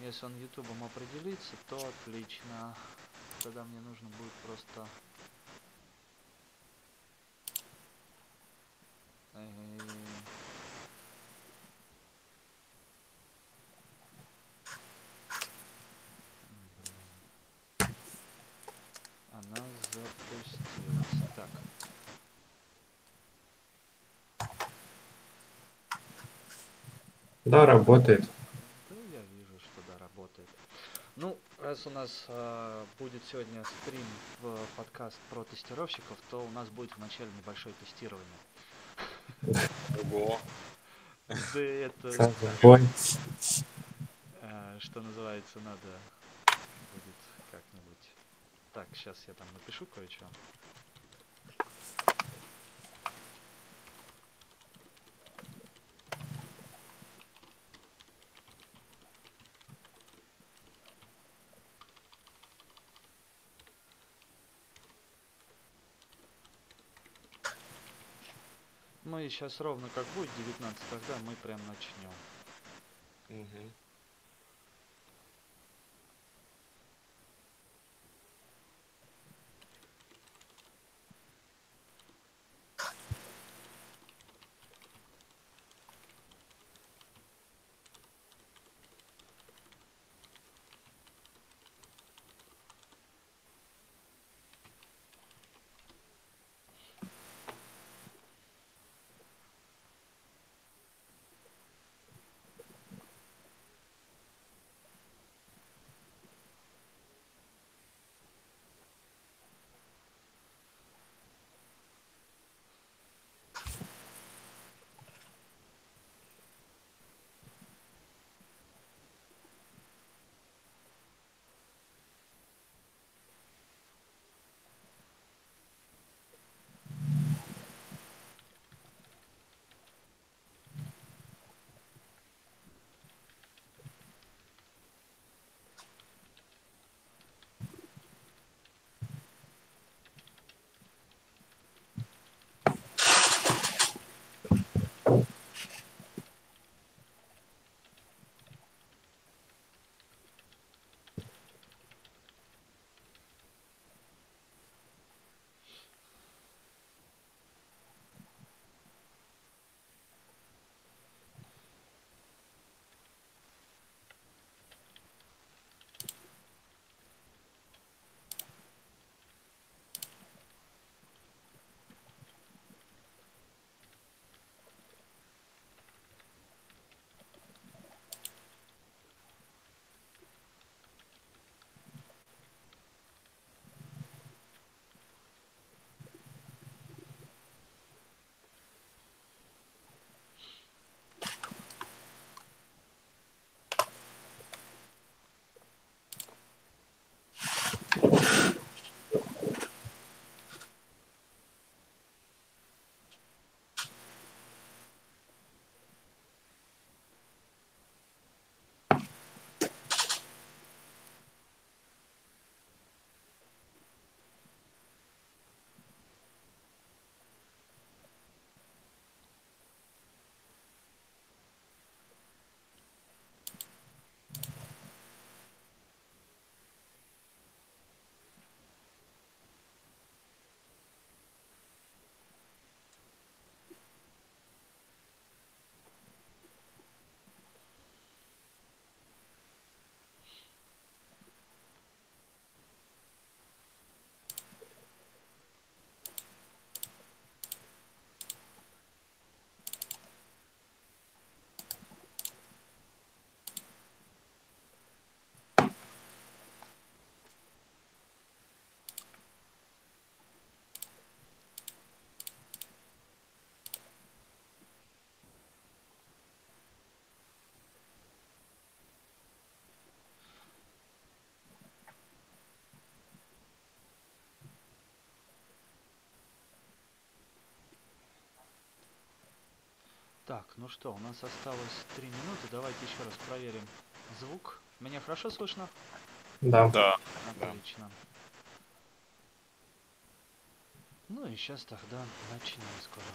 Если он ютубом определится, то отлично. Тогда мне нужно будет просто... Блин. Она запустилась. Так. Да, работает. Да, я вижу, что да, работает. Ну, раз у нас а, будет сегодня стрим в подкаст про тестировщиков, то у нас будет вначале небольшое тестирование. Ого. Да это, а, что называется, надо будет как-нибудь. Так, сейчас я там напишу кое-что. Мы сейчас ровно как будет 19, тогда мы прям начнем. Мгм. Так, ну что, у нас осталось 3 минуты. Давайте еще раз проверим звук. Меня хорошо слышно? Да. Да. Да. Отлично. Ну и сейчас тогда начнем скоро.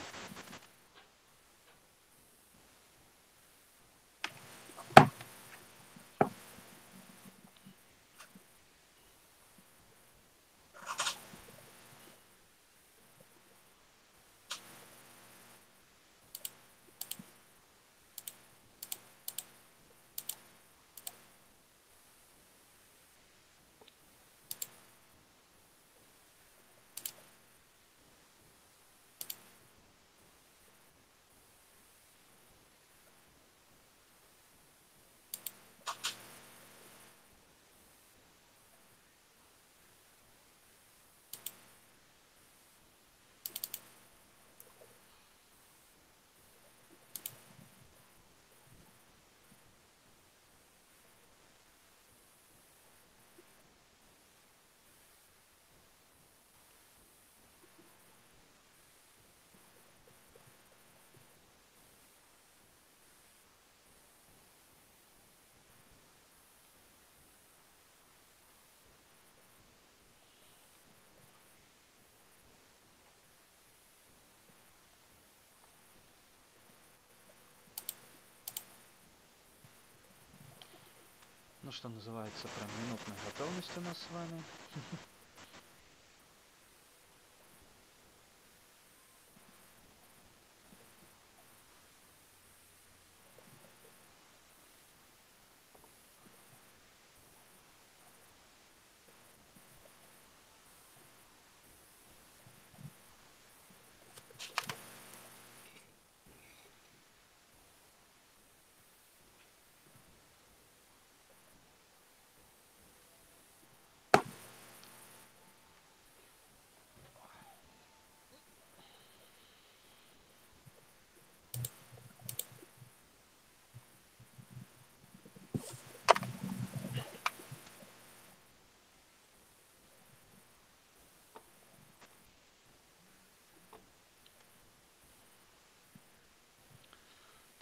Что называется, прям минутная готовность у нас с вами.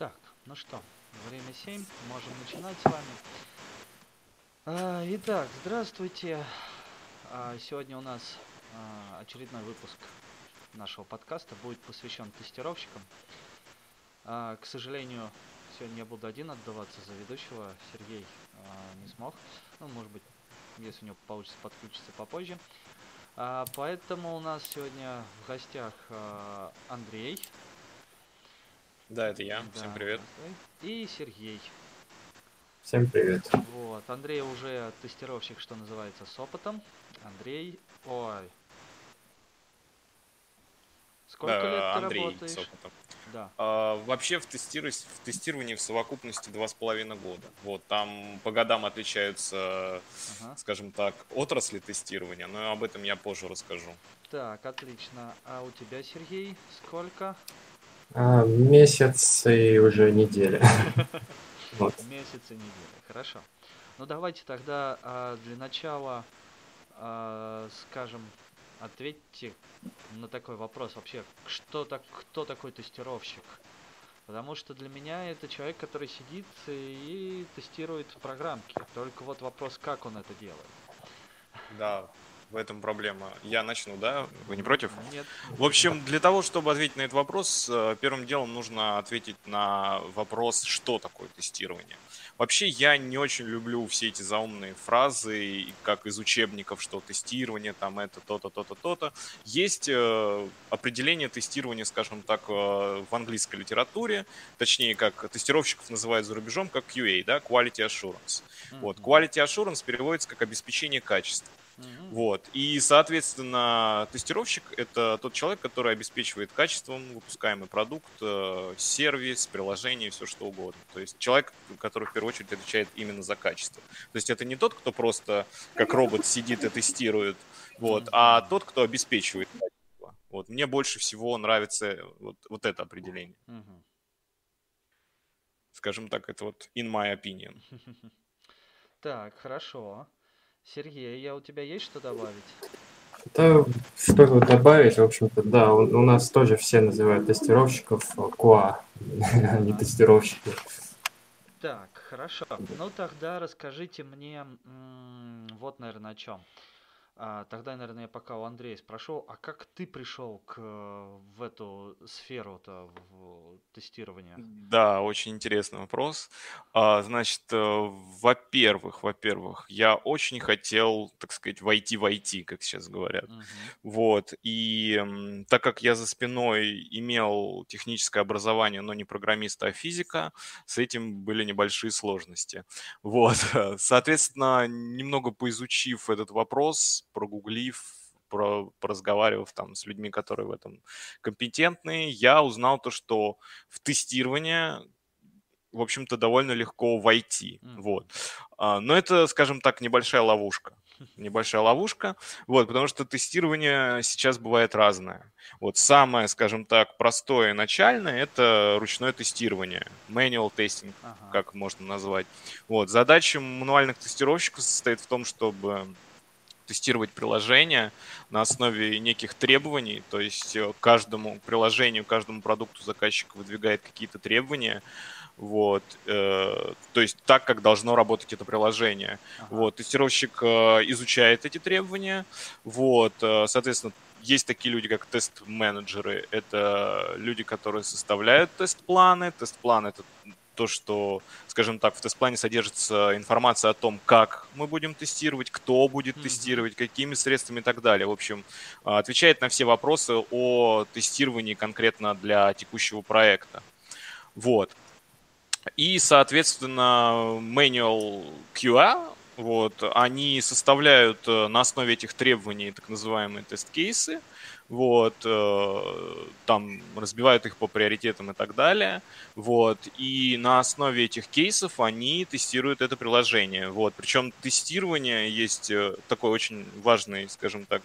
Так, ну что, время 7, можем начинать с вами. А, итак, здравствуйте. А, сегодня у нас а, очередной выпуск нашего подкаста будет посвящен тестировщикам. А, к сожалению, сегодня я буду один отдаваться за ведущего. Сергей а, не смог. Ну, может быть, если у него получится подключиться попозже. А, поэтому у нас сегодня в гостях а, Андрей. Да, это я. Да, Всем привет. И Сергей. Всем привет. Вот, Андрей уже тестировщик, что называется, с опытом. Андрей, ой. Сколько Да, лет ты Андрей работаешь? с опытом. Да. А, вообще в, тестиру- в тестировании в совокупности два с половиной года. Вот там по годам отличаются, Ага. скажем так, отрасли тестирования, но об этом я позже расскажу. Так, отлично. А у тебя, Сергей, сколько? А, месяц и уже неделя. Вот. Месяц и неделя. Хорошо. Ну давайте тогда а, для начала, а, скажем, ответьте на такой вопрос вообще, что так, кто такой тестировщик? Потому что для меня это человек, который сидит и тестирует программки. Только вот вопрос, как он это делает. Да, в этом проблема. Я начну, да? Вы не против? Нет. В общем, для того, чтобы ответить на этот вопрос, э, первым делом нужно ответить на вопрос, что такое тестирование. Вообще, я не очень люблю все эти заумные фразы, как из учебников, что тестирование, там это то-то, то-то, то-то. Есть э, определение тестирования, скажем так, э, в английской литературе, точнее, как тестировщиков называют за рубежом, как QA, да, Quality Assurance. Вот, Мгм. Quality Assurance переводится как обеспечение качества. Мгм. Вот. И, соответственно, тестировщик — это тот человек, который обеспечивает качеством выпускаемый продукт, э, сервис, приложение, все что угодно. То есть человек, который в первую очередь отвечает именно за качество. То есть это не тот, кто просто как робот сидит и тестирует, вот, а тот, кто обеспечивает качество. Вот. Мне больше всего нравится вот, вот это определение. Мгм. Скажем так, это вот in my opinion. Так, хорошо. Сергей, я у тебя есть что добавить? Да, что тут добавить, в общем-то, да, у, у нас тоже все называют тестировщиков э, QA, а не тестировщики. Так, хорошо. Ну тогда расскажите мне вот, наверное, о чем. Тогда, наверное, я пока у Андрея спрошу, а как ты пришел к, э, в эту сферу-то в тестирования? Да, очень интересный вопрос. А, Значит, э, во-первых, во-первых, я очень хотел, так сказать, войти в IT, как сейчас говорят. Мгм. Вот. И так как я за спиной имел техническое образование, но не программиста, а физика, с этим были небольшие сложности. Вот. Соответственно, немного поизучив этот вопрос, прогуглив, про, поразговаривав там с людьми, которые в этом компетентны, я узнал то, что в тестирование, в общем-то, довольно легко войти. Мгм. Вот. А, Но это, скажем так, небольшая ловушка. Небольшая ловушка, вот, потому что тестирование сейчас бывает разное. Вот самое, скажем так, простое начальное – это ручное тестирование, manual testing, Ага. как можно назвать. Вот, задача мануальных тестировщиков состоит в том, чтобы тестировать приложение на основе неких требований, то есть э, каждому приложению, каждому продукту заказчик выдвигает какие-то требования, вот, э, то есть так, как должно работать это приложение. Ага. Вот, тестировщик э, изучает эти требования, вот, э, соответственно, есть такие люди, как тест-менеджеры, это люди, которые составляют тест-планы, тест-план это то, что, скажем так, в тест-плане содержится информация о том, как мы будем тестировать, кто будет mm-hmm. тестировать, какими средствами и так далее. В общем, а, отвечает на все вопросы о тестировании конкретно для текущего проекта. Вот. И, соответственно, manual QA, вот, они составляют э, на основе этих требований так называемые тест-кейсы, вот, э, там разбивают их по приоритетам и так далее, вот, и на основе этих кейсов они тестируют это приложение, вот, причем тестирование есть э, такой очень важный, скажем так,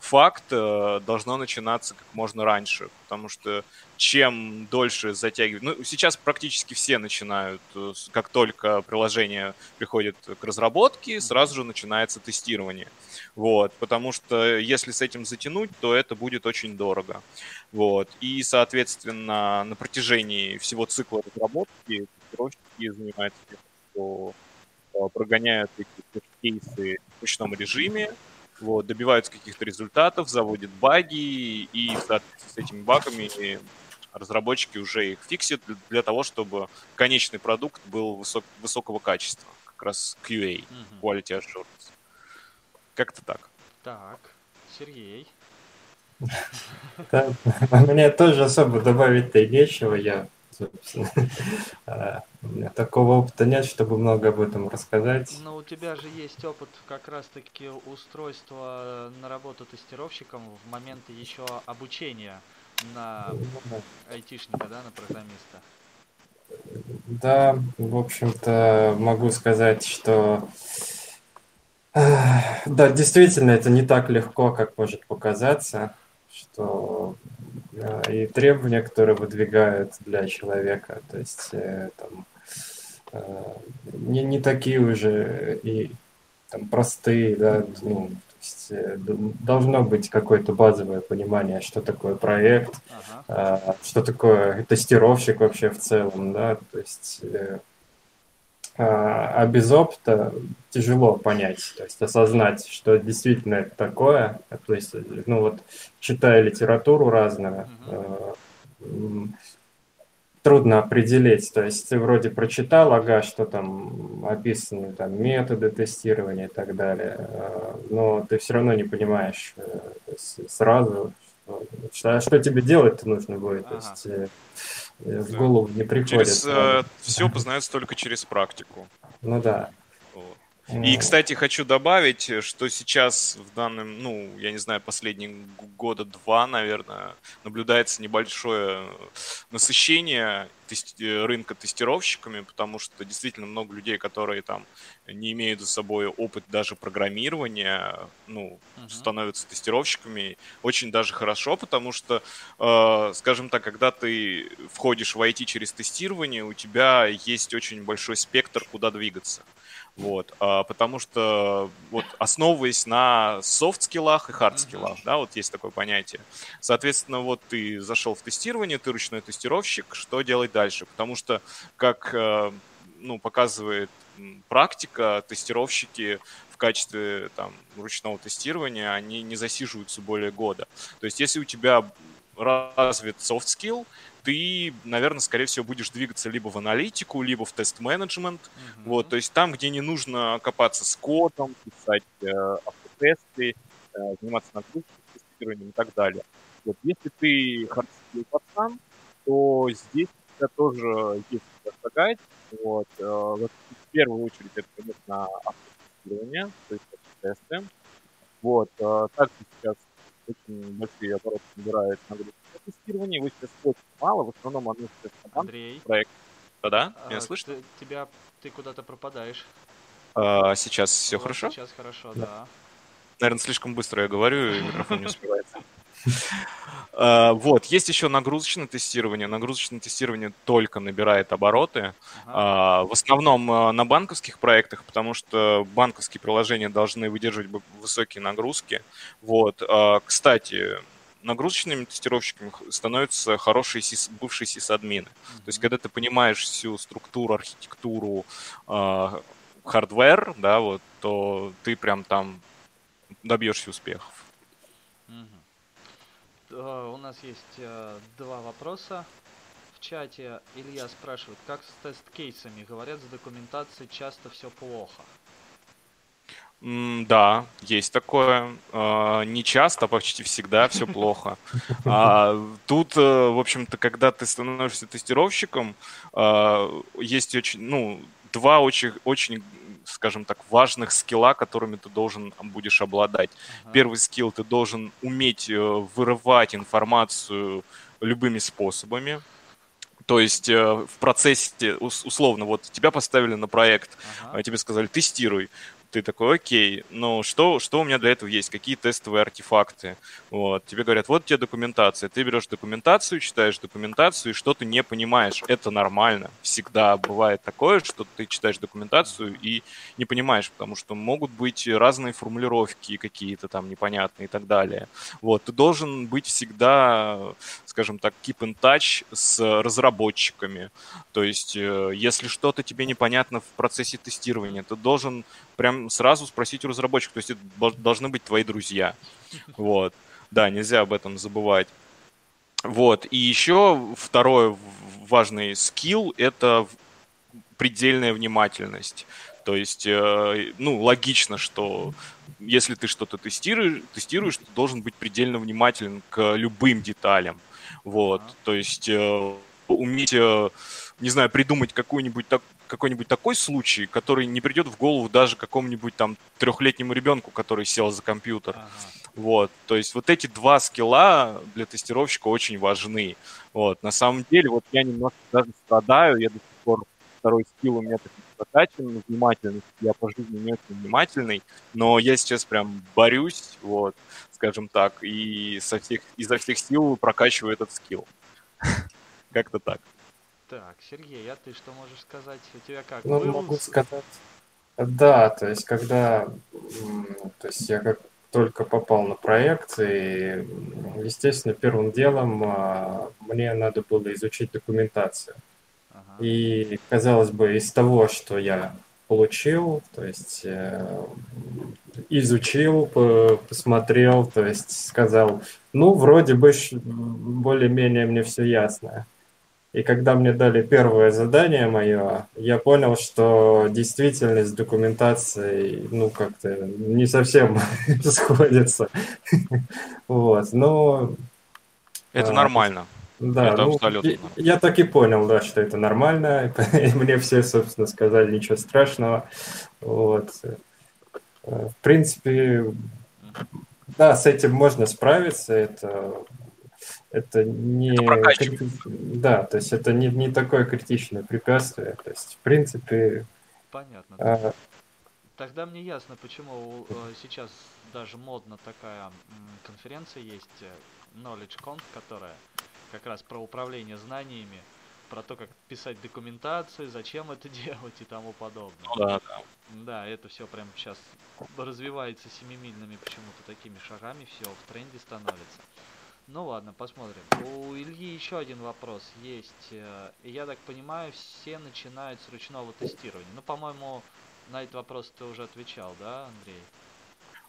факт, должно начинаться как можно раньше, потому что чем дольше затягивать. Ну, сейчас практически все начинают, э, как только приложение приходит к разработке, сразу же начинается тестирование. Вот, потому что если с этим затянуть, то это будет очень дорого. Вот, и, соответственно, на протяжении всего цикла разработки тестировщики занимаются тем, что э, прогоняют эти кейсы в ручном режиме, вот, добиваются каких-то результатов, заводят баги, и в соответствии с этими багами разработчики уже их фиксят для того, чтобы конечный продукт был высок, высокого качества. Как раз QA, угу. Quality Assurance. Как-то так. Так, Сергей. Мне тоже особо добавить-то и нечего. Я, собственно, а, у меня такого опыта нет, чтобы много об этом рассказать. Но у тебя же есть опыт как раз-таки устройства на работу тестировщиком в моменты еще обучения на айтишника, да, на программиста? Да, в общем-то, могу сказать, что да, действительно, это не так легко, как может показаться, что и требования, которые выдвигают для человека, то есть э, там, э, не, не такие уже и там простые, да, ну, есть э, должно быть какое-то базовое понимание, что такое проект, ага. что такое тестировщик вообще в целом, да, то есть а, а без опыта тяжело понять, то есть осознать, что действительно это такое, то есть, ну вот, читая литературу разную, угу трудно определить. То есть ты вроде прочитал, ага, что там описаны там, методы тестирования и так далее, э, но ты все равно не понимаешь э, сразу, что, а что тебе делать-то нужно будет. Ага. То есть э, в голову не приходит. Через, э, все познается только через практику. Ну да. И, кстати, хочу добавить, что сейчас в данном, ну, я не знаю, последние года два, наверное, наблюдается небольшое насыщение тести- рынка тестировщиками, потому что действительно много людей, которые там не имеют за собой опыт даже программирования, ну, uh-huh. становятся тестировщиками. Очень даже хорошо, потому что, э, скажем так, когда ты входишь в IT через тестирование, у тебя есть очень большой спектр, куда двигаться. Вот, а, потому что вот основываясь на софт-скиллах и хард-скиллах, да, вот есть такое понятие. Соответственно, вот ты зашел в тестирование, ты ручной тестировщик, что делать дальше? Потому что, как э, ну, показывает практика, тестировщики в качестве там, ручного тестирования, они не засиживаются более года. То есть, если у тебя развит soft skill, ты, наверное, скорее всего, будешь двигаться либо в аналитику, либо в тест-менеджмент. Mm-hmm. Вот, то есть там, где не нужно копаться с кодом, писать э, автотесты, э, заниматься нагрузкой, тестированием и так далее. Вот, если ты hard skill пацан, то здесь у тебя тоже есть что шагать. Вот, э, вот, в первую очередь это, конечно, автотестирование, то есть тесты. Вот, э, также сейчас очень большие обороты набирает нагрузки тестирования, его сейчас очень мало, в основном оно сейчас Андрей. проект. Да-да, а, меня слышно? Ты, тебя, ты куда-то пропадаешь. А, сейчас все вот хорошо? Сейчас хорошо, да. да. Наверное, слишком быстро я говорю, и микрофон не успевается. А, вот, есть еще нагрузочное тестирование. Нагрузочное тестирование только набирает обороты. Ага. В основном на банковских проектах, потому что банковские приложения должны выдерживать высокие нагрузки. Вот. Кстати, нагрузочными тестировщиками становятся хорошие сис, бывшие сисадмины. Mm-hmm. То есть, когда ты понимаешь всю структуру, архитектуру, э, hardware, да, вот, то ты прям там добьешься успехов. Э, у нас есть э, два вопроса. в чате Илья спрашивает, как с тест-кейсами? Говорят, с документацией часто все плохо. Да, есть такое. А, не часто, а почти всегда все плохо. А тут, э, в общем-то, когда ты становишься тестировщиком, есть очень, ну, два очень, очень скажем так, важных скилла, которыми ты должен будешь обладать. Ага. Первый скилл ты должен уметь э, вырывать информацию любыми способами. То есть э, в процессе, условно, вот тебя поставили на проект, ага. тебе сказали, тестируй ты такой, окей, но что, что у меня для этого есть? Какие тестовые артефакты? Вот. Тебе говорят, вот тебе документация. Ты берешь документацию, читаешь документацию, и что ты не понимаешь. Это нормально. Всегда бывает такое, что ты читаешь документацию и не понимаешь, потому что могут быть разные формулировки какие-то там непонятные и так далее. Вот. Ты должен быть всегда, скажем так, keep in touch с разработчиками. То есть, э, если что-то тебе непонятно в процессе тестирования, ты должен прям сразу спросить у разработчика. То есть это должны быть твои друзья. Вот. Да, нельзя об этом забывать. Вот. И еще второй важный скилл – это предельная внимательность. То есть, э, ну, логично, что если ты что-то тестируешь, тестируешь, ты должен быть предельно внимателен к любым деталям. Вот. То есть э, уметь, э, не знаю, придумать какую-нибудь так, какой-нибудь такой случай, который не придет в голову даже какому-нибудь там трехлетнему ребенку, который сел за компьютер. Ага. Вот, то есть вот эти два скилла для тестировщика очень важны. Вот, на самом деле, вот я немножко даже страдаю, я до сих пор второй скилл у меня так прокачан, внимательность, я по жизни не очень внимательный, но я сейчас прям борюсь, вот, скажем так, и со всех, изо всех сил прокачиваю этот скилл. Как-то так. Так, Сергей, а ты что можешь сказать? У тебя как? Ну, Был... могу сказать. Да, то есть когда, то есть я как только попал на проект, и, естественно, первым делом а, мне надо было изучить документацию. Ага. И, казалось бы, из того, что я получил, то есть э, изучил, посмотрел, то есть сказал, ну, вроде бы более-менее мне все ясно. И когда мне дали первое задание мое, я понял, что действительность документации, ну, как-то не совсем сходится. Вот, но... Это а, нормально. Да, это ну, абсолютно. Я, я так и понял, да, что это нормально. Мне все, собственно, сказали, ничего страшного. Вот. Э, в принципе, да, с этим можно справиться. Это это не... Это да, то есть это не, не такое критичное препятствие. То есть, в принципе... Понятно. А... Тогда мне ясно, почему э, сейчас даже модно такая конференция есть, э, KnowledgeConf, которая как раз про управление знаниями, про то, как писать документацию, зачем это делать и тому подобное. Ну, да, да. Да, это все прям сейчас развивается семимильными почему-то такими шагами, все в тренде становится. Ну ладно, посмотрим. У Ильи еще один вопрос есть. Э, я так понимаю, все начинают с ручного тестирования. Ну, по-моему, на этот вопрос ты уже отвечал, да, Андрей?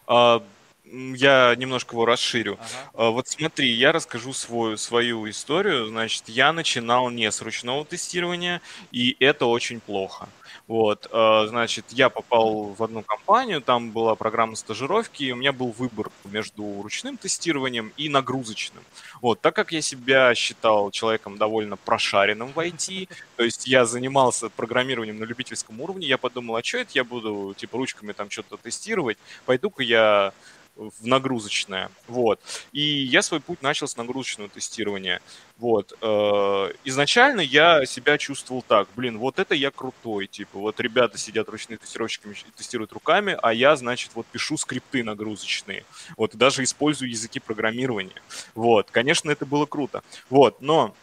А, я немножко его расширю. Ага. А, вот смотри, я расскажу свою, свою историю. Значит, я начинал не с ручного тестирования, и это очень плохо. Вот, а, значит, я попал в одну компанию, там была программа стажировки, и у меня был выбор между ручным тестированием и нагрузочным. Вот, так как я себя считал человеком довольно прошаренным в IT, то есть я занимался программированием на любительском уровне, я подумал, а что это я буду, типа, ручками там что-то тестировать, пойду-ка я в нагрузочное. Вот. И я свой путь начал с нагрузочного тестирования. Вот. Э, изначально я себя чувствовал так, блин, вот это я крутой, типа, вот ребята сидят ручными тестировщиками, тестируют руками, а я, значит, вот пишу скрипты нагрузочные, вот, даже использую языки программирования. Вот, конечно, это было круто. Вот, но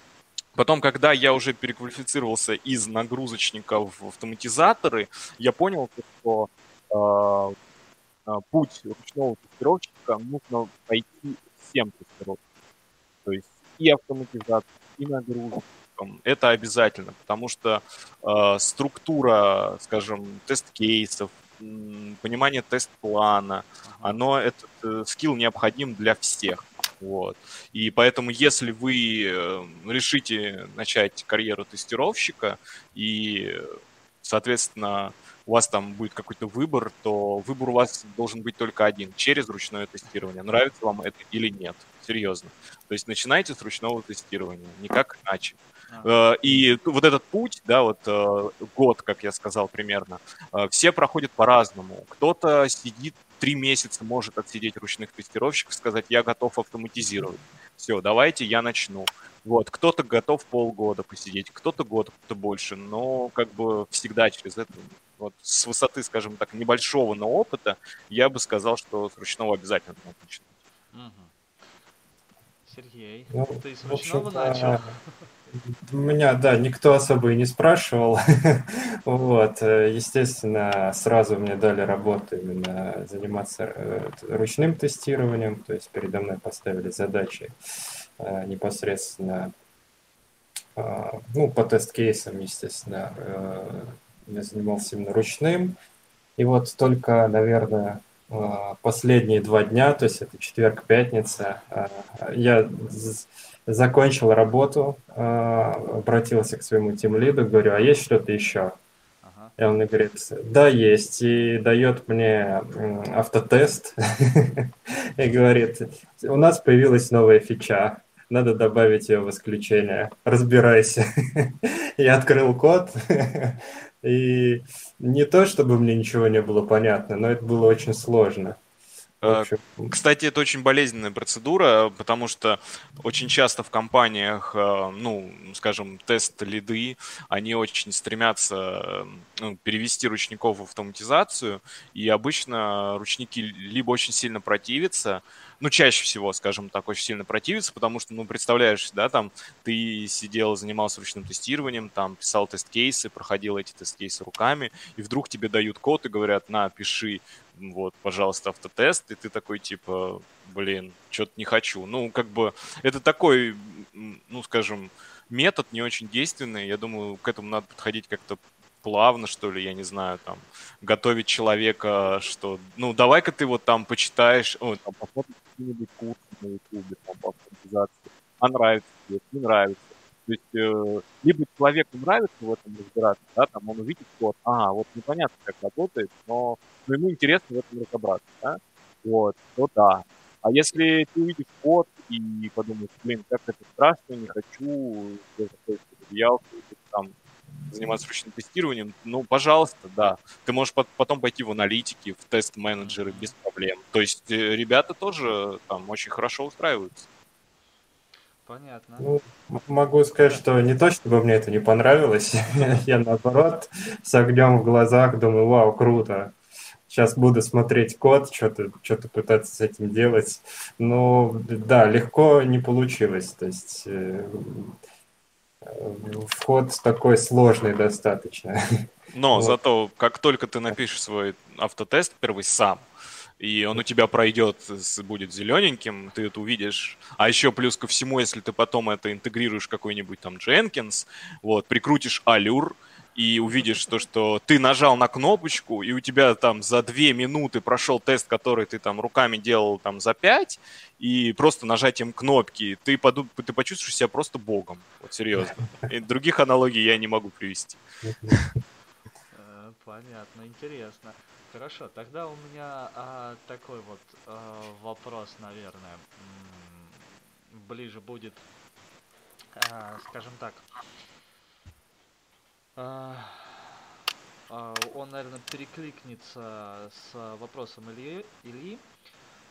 Потом, когда я уже переквалифицировался из нагрузочника в автоматизаторы, я понял, что э, путь ручного тестировщика нужно пойти всем тестировщикам. То есть и автоматизация, и нагрузкам. Это обязательно, потому что э, структура, скажем, тест-кейсов, понимание тест-плана, оно, этот э, скилл необходим для всех. Вот. И поэтому, если вы э, решите начать карьеру тестировщика и, соответственно, у вас там будет какой-то выбор, то выбор у вас должен быть только один, через ручное тестирование. Нравится вам это или нет, серьезно. То есть начинайте с ручного тестирования, никак иначе. А. Э, и вот этот путь, да, вот э, год, как я сказал примерно, все проходят по-разному. Кто-то сидит три месяца может отсидеть ручных тестировщиков, сказать, я готов автоматизировать. Все, давайте я начну. Вот, кто-то готов полгода посидеть, кто-то год, кто-то больше, но как бы всегда через это, вот с высоты, скажем так, небольшого, но опыта, я бы сказал, что с ручного обязательно надо начинать. Угу. Сергей, ну, ты с ручного начал? У меня, да, никто особо и не спрашивал. вот, э, естественно, сразу мне дали работу именно заниматься э, ручным тестированием, то есть передо мной поставили задачи э, непосредственно, ну, по тест-кейсам, естественно, я занимался именно ручным. И вот только, наверное, последние два дня, то есть это четверг-пятница, я закончил работу, а, обратился к своему тимлиду, говорю, а есть что-то еще? Ага. И он мне говорит, да, есть, и дает мне автотест и говорит, у нас появилась новая фича, надо добавить ее в исключение, разбирайся. Я открыл код, и не то, чтобы мне ничего не было понятно, но это было очень сложно. Э, кстати, это очень болезненная процедура, потому что очень часто в компаниях, э, ну, скажем, тест-лиды, они очень стремятся ну, перевести ручников в автоматизацию, и обычно ручники либо очень сильно противятся, ну, чаще всего, скажем так, очень сильно противятся, потому что, ну, представляешь, да, там, ты сидел, занимался ручным тестированием, там, писал тест-кейсы, проходил эти тест-кейсы руками, и вдруг тебе дают код и говорят, на, пиши вот, пожалуйста, автотест, и ты такой, типа, блин, что-то не хочу. Ну, как бы, это такой, ну, скажем, метод не очень действенный. Я думаю, к этому надо подходить как-то плавно, что ли, я не знаю, там, готовить человека, что, ну, давай-ка ты вот там почитаешь, о, там, какие-нибудь курсы на ютубе, там, по автоматизации, а нравится тебе, не нравится. То есть, э, либо человеку нравится в этом разбираться, да, там он увидит код, ага, вот непонятно, как работает, но, но ему интересно в этом разобраться, да, вот, то да. А если ты увидишь код и подумаешь, блин, как это страшно, не хочу, я там заниматься ручным тестированием, ну, пожалуйста, да. Ты можешь потом пойти в аналитики, в тест-менеджеры без проблем. То есть э, ребята тоже там очень хорошо устраиваются. Понятно. Ну, могу сказать, что не то, чтобы мне это не понравилось. Я наоборот с огнем в глазах думаю, вау, круто. Сейчас буду смотреть код, что-то что пытаться с этим делать. Но да, легко не получилось. То есть э, вход такой сложный достаточно. Но вот. зато как только ты напишешь свой автотест первый сам, и он у тебя пройдет, будет зелененьким, ты это увидишь. А еще плюс ко всему, если ты потом это интегрируешь какой-нибудь там Jenkins, вот, прикрутишь Allure, и увидишь то, что ты нажал на кнопочку, и у тебя там за две минуты прошел тест, который ты там руками делал там за пять, и просто нажатием кнопки ты, подум... ты почувствуешь себя просто богом. Вот серьезно. И других аналогий я не могу привести. Э, понятно, интересно. Хорошо, тогда у меня а, такой вот а, вопрос, наверное, ближе будет, а, скажем так. А, а, он, наверное, перекликнется с вопросом Ильи. Ильи.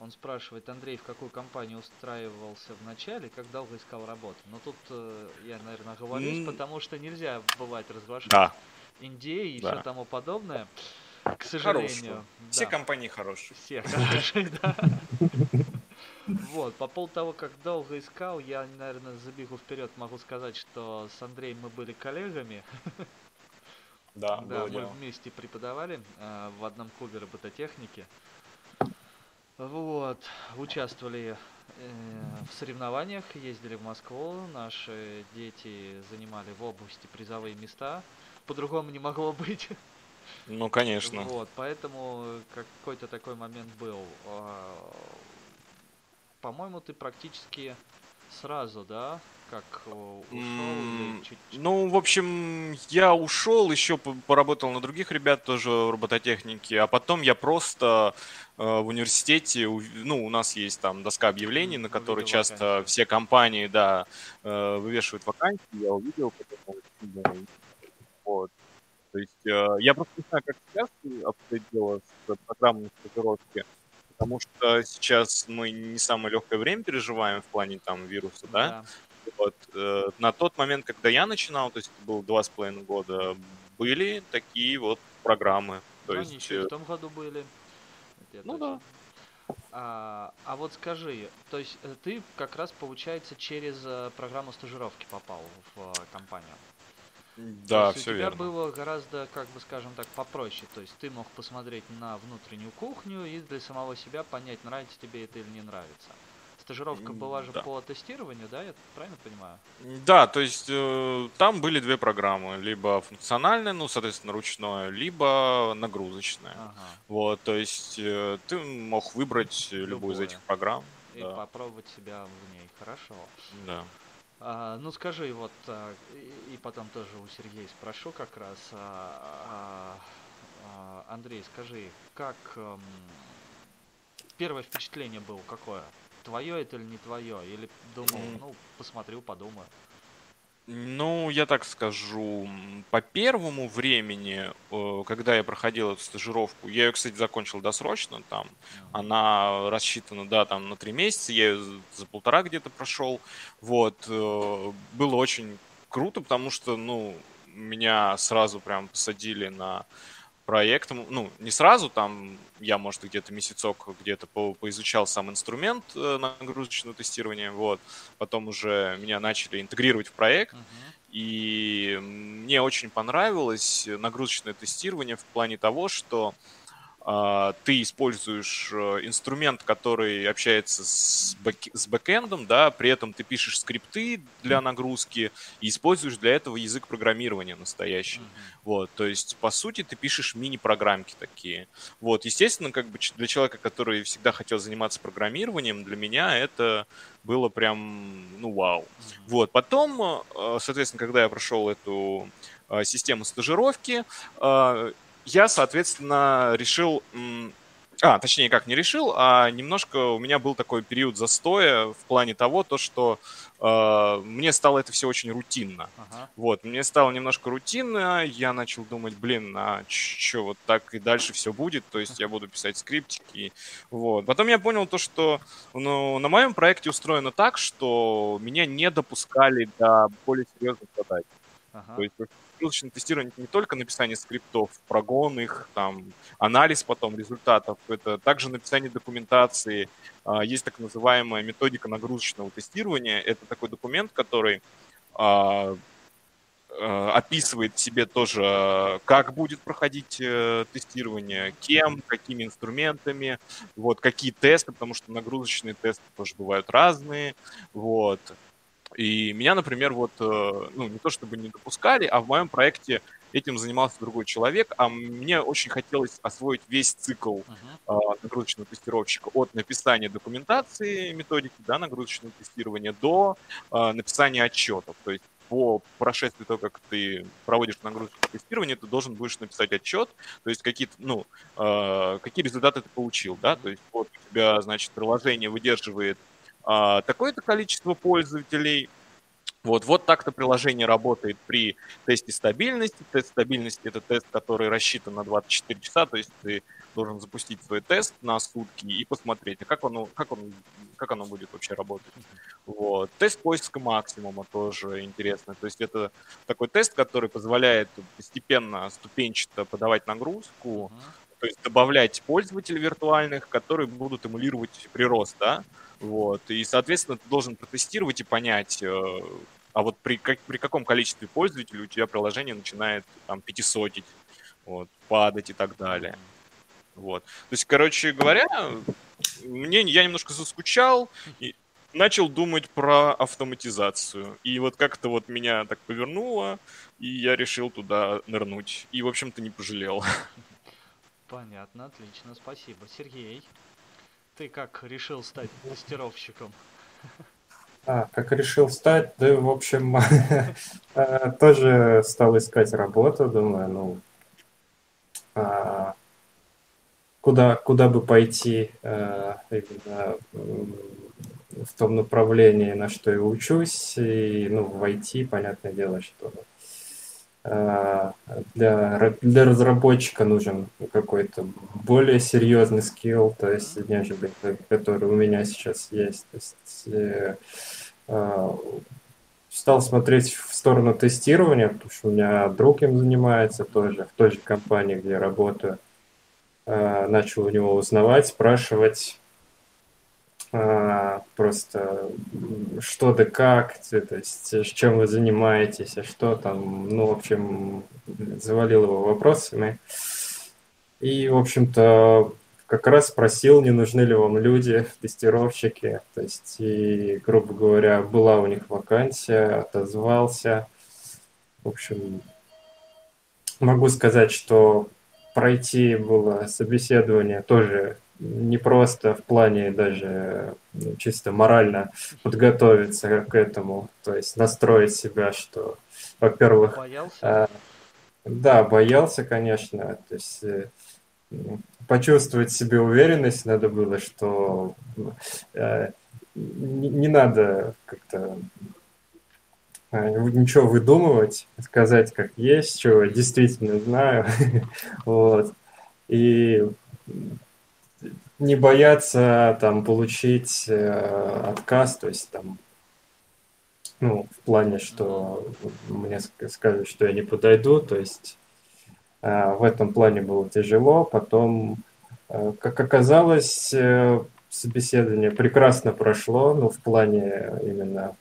Он спрашивает, Андрей, в какую компанию устраивался в начале, как долго искал работу? Но тут э, я, наверное, оговорюсь, mm. потому что нельзя бывать разглашать да. Индии и да. все тому подобное. К сожалению. Да. Все компании хорошие. Все хорошие, да. Вот, по поводу того, как долго искал, я, наверное, забегу вперед, могу сказать, что с Андреем мы были коллегами. Да, да мы дело. вместе преподавали э, в одном клубе робототехники. Вот, участвовали э, в соревнованиях, ездили в Москву, наши дети занимали в области призовые места. По-другому не могло быть. Ну, конечно. Вот, поэтому какой-то такой момент был. А, по-моему, ты практически сразу, да, как э, ушел или чуть... Ну, в общем, я ушел, еще поработал на других ребят тоже в робототехнике, а потом я просто э, в университете, ну, у нас есть там доска объявлений, на которой часто вакансию. все компании, да, э, вывешивают вакансии, я увидел, потом вот. То есть э, я просто не знаю, как сейчас обстоит дело с программой стажировки, потому что сейчас мы не самое легкое время переживаем в плане там вируса, да, вот. э, На тот момент, когда я начинал, то есть это было два с половиной года, были такие вот программы. То Ну, они есть, еще и э, в том году были. Это Ну точно. А, а вот скажи, то есть ты как раз, получается, через программу стажировки попал в компанию? То да, есть все у тебя верно. было гораздо, как бы скажем так, попроще. То есть ты мог посмотреть на внутреннюю кухню и для самого себя понять, нравится тебе это или не нравится. Стажировка была же да. по тестированию, да, я правильно понимаю? Да, то есть э, там были две программы. Либо функциональная, ну, соответственно, ручное, либо нагрузочная. Ага. Вот, то есть э, ты мог выбрать любую из Любое. этих программ. И Да, попробовать себя в ней. Хорошо. да. А, ну скажи, вот а, и, и потом тоже у Сергея спрошу как раз. а, а, а, Андрей, скажи, как эм, первое впечатление было какое? Твое это или не твое? Или думал, ну, посмотрю, подумаю. Ну, я так скажу, по первому времени, э, когда я проходил эту стажировку, я ее, кстати, закончил досрочно, там, она рассчитана, да, там, на три месяца, я ее за за полтора где-то прошел, вот, э, было очень круто, потому что, ну, меня сразу прям посадили на проект, ну, не сразу, там, я, может, где-то месяцок где-то по- поизучал сам инструмент э, нагрузочного тестирования, вот, потом уже меня начали интегрировать в проект, Мгм. и мне очень понравилось нагрузочное тестирование в плане того, что а, ты используешь э, инструмент, который общается с, бэк- с бэкэндом, да, при этом ты пишешь скрипты для нагрузки и используешь для этого язык программирования настоящий. Мгм. Вот, то есть, по сути, ты пишешь мини-программки такие. Вот, естественно, как бы для человека, который всегда хотел заниматься программированием, для меня это было прям, ну, вау. Мгм. Вот, потом, э, соответственно, когда я прошел эту э, систему стажировки, я, соответственно, решил... А, точнее, как не решил, а немножко у меня был такой период застоя в плане того, то, что э, мне стало это все очень рутинно. Ага. Вот, мне стало немножко рутинно, я начал думать, блин, а что, вот так и дальше все будет, то есть я буду писать скриптики, вот. Потом я понял то, что ну, на моем проекте устроено так, что меня не допускали до более серьезных задач. Ага. То есть нагрузочное тестирование не только написание скриптов, прогон их, там, анализ потом результатов, это также написание документации. А, Есть так называемая методика нагрузочного тестирования. Это такой документ, который а, э, описывает себе тоже, как будет проходить э, тестирование, кем, какими инструментами, вот, какие тесты, потому что нагрузочные тесты тоже бывают разные, вот. И меня, например, вот, э, ну, не то чтобы не допускали, а в моем проекте этим занимался другой человек, а мне очень хотелось освоить весь цикл а, нагрузочного тестировщика. От написания документации методики да, нагрузочного тестирования до а, написания отчетов. То есть по прошествии того, как ты проводишь нагрузочное тестирование, ты должен будешь написать отчет, то есть какие-то, ну, а, какие результаты ты получил, да, то есть вот у тебя, значит, приложение выдерживает а, такое-то количество пользователей, вот, вот так-то приложение работает при тесте стабильности. Тест стабильности – это тест, который рассчитан на 24 часа, то есть ты должен запустить свой тест на сутки и посмотреть, как оно, как он, как оно будет вообще работать. Вот. Тест поиска максимума тоже интересно. То есть это такой тест, который позволяет постепенно, ступенчато подавать нагрузку, то есть добавлять пользователей виртуальных, которые будут эмулировать прирост, да, вот, и, соответственно, ты должен протестировать и понять, э, а вот при, как, при каком количестве пользователей у тебя приложение начинает там пятисотить, вот, падать и так далее. Вот. То есть, короче говоря, мне я немножко заскучал и начал думать про автоматизацию. И вот как-то вот меня так повернуло, и я решил туда нырнуть. И, в общем-то, не пожалел. Понятно, отлично, спасибо. Сергей, ты как решил стать тестировщиком? А, как решил стать, да, в общем, э, тоже стал искать работу, думаю, ну, а, куда, куда бы пойти э, именно в том направлении, на что я учусь, и, ну, в IT, понятное дело, что для, для разработчика нужен какой-то более серьезный скилл, то есть, нежели который у меня сейчас есть. То есть, Э, стал смотреть в сторону тестирования, потому что у меня друг им занимается тоже, в той же компании, где я работаю. Э, начал у него узнавать, спрашивать э, просто что да как, то есть чем вы занимаетесь, а что там, ну, в общем, завалил его вопросами. И, в общем-то, как раз спросил, не нужны ли вам люди, тестировщики. То есть, и, грубо говоря, была у них вакансия, отозвался. В общем, могу сказать, что пройти было собеседование тоже непросто в плане даже ну, чисто морально подготовиться к этому, то есть настроить себя, что, во-первых, боялся? Э, да, боялся, конечно, то есть э, почувствовать себе уверенность надо было, что э, не, не надо как-то ничего выдумывать, сказать как есть, что я действительно знаю. вот. И не бояться там получить э, отказ, то есть там ну, в плане, что мне скажут, что я не подойду, то есть Э, в этом плане было тяжело. Потом, э, как оказалось, э, собеседование прекрасно прошло, ну, в плане именно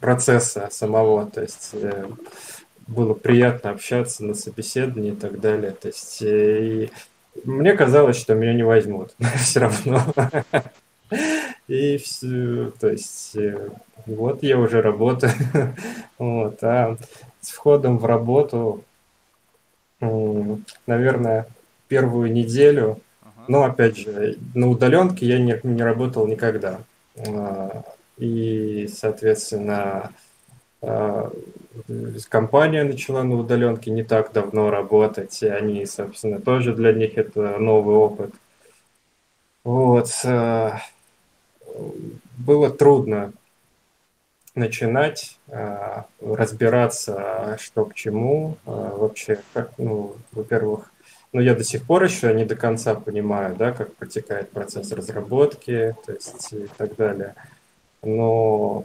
процесса самого. То есть было приятно общаться на собеседовании и так далее. То есть и мне казалось, что меня не возьмут все равно. И все, то есть вот я уже работаю. Вот, а с входом в работу наверное, первую неделю. Но, опять же, на удаленке я не, не работал никогда. А, и, соответственно, а, компания начала на удаленке не так давно работать, и они, собственно, тоже для них это новый опыт. Вот. А, было трудно начинать э, разбираться, что к чему, э, вообще, как, ну, во-первых, ну, я до сих пор еще не до конца понимаю, да, как протекает процесс разработки, то есть и так далее. Но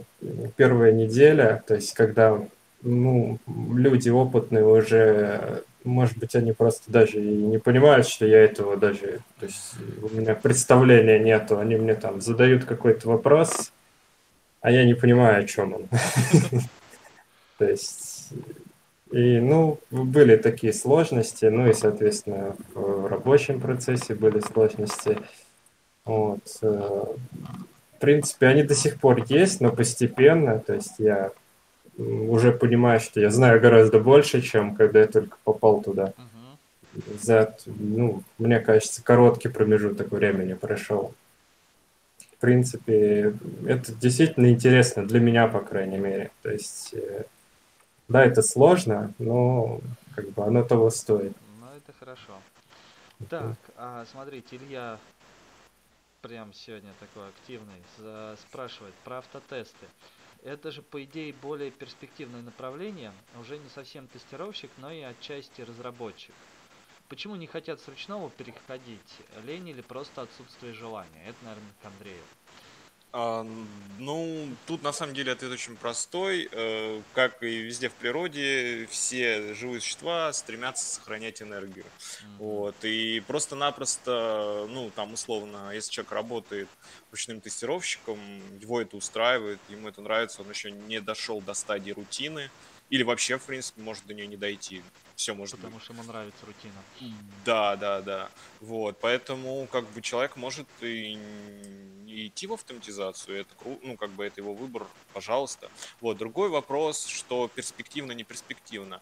первая неделя, то есть когда ну, люди опытные уже, может быть, они просто даже и не понимают, что я этого даже, то есть у меня представления нету, они мне там задают какой-то вопрос, а я не понимаю, о чем он. То есть, и, ну, были такие сложности, ну и, соответственно, в рабочем процессе были сложности. Вот. Э, в принципе, они до сих пор есть, но постепенно, то есть я уже понимаю, что я знаю гораздо больше, чем когда я только попал туда. За, ну, мне кажется, короткий промежуток времени прошел принципе, это действительно интересно для меня, по крайней мере. То есть, э, да, это сложно, но как бы оно того стоит. Ну, это хорошо. Так, а, смотрите, Илья прям сегодня такой активный, спрашивает про автотесты. Это же, по идее, более перспективное направление, уже не совсем тестировщик, но и отчасти разработчик. Почему не хотят с ручного переходить? Лень или просто отсутствие желания? Это, наверное, к Андрею. А, ну, тут на самом деле ответ очень простой. Э, как и везде в природе, все живые существа стремятся сохранять энергию. Mm-hmm. Вот. И просто-напросто, ну, там условно, если человек работает ручным тестировщиком, его это устраивает, ему это нравится, он еще не дошел до стадии рутины, или вообще, в принципе, может до нее не дойти. Все может Потому быть. что ему нравится рутина. Да, да, да. Вот, поэтому как бы человек может и не идти в автоматизацию, это круто, ну как бы это его выбор, пожалуйста. Вот, другой вопрос, что перспективно, не перспективно.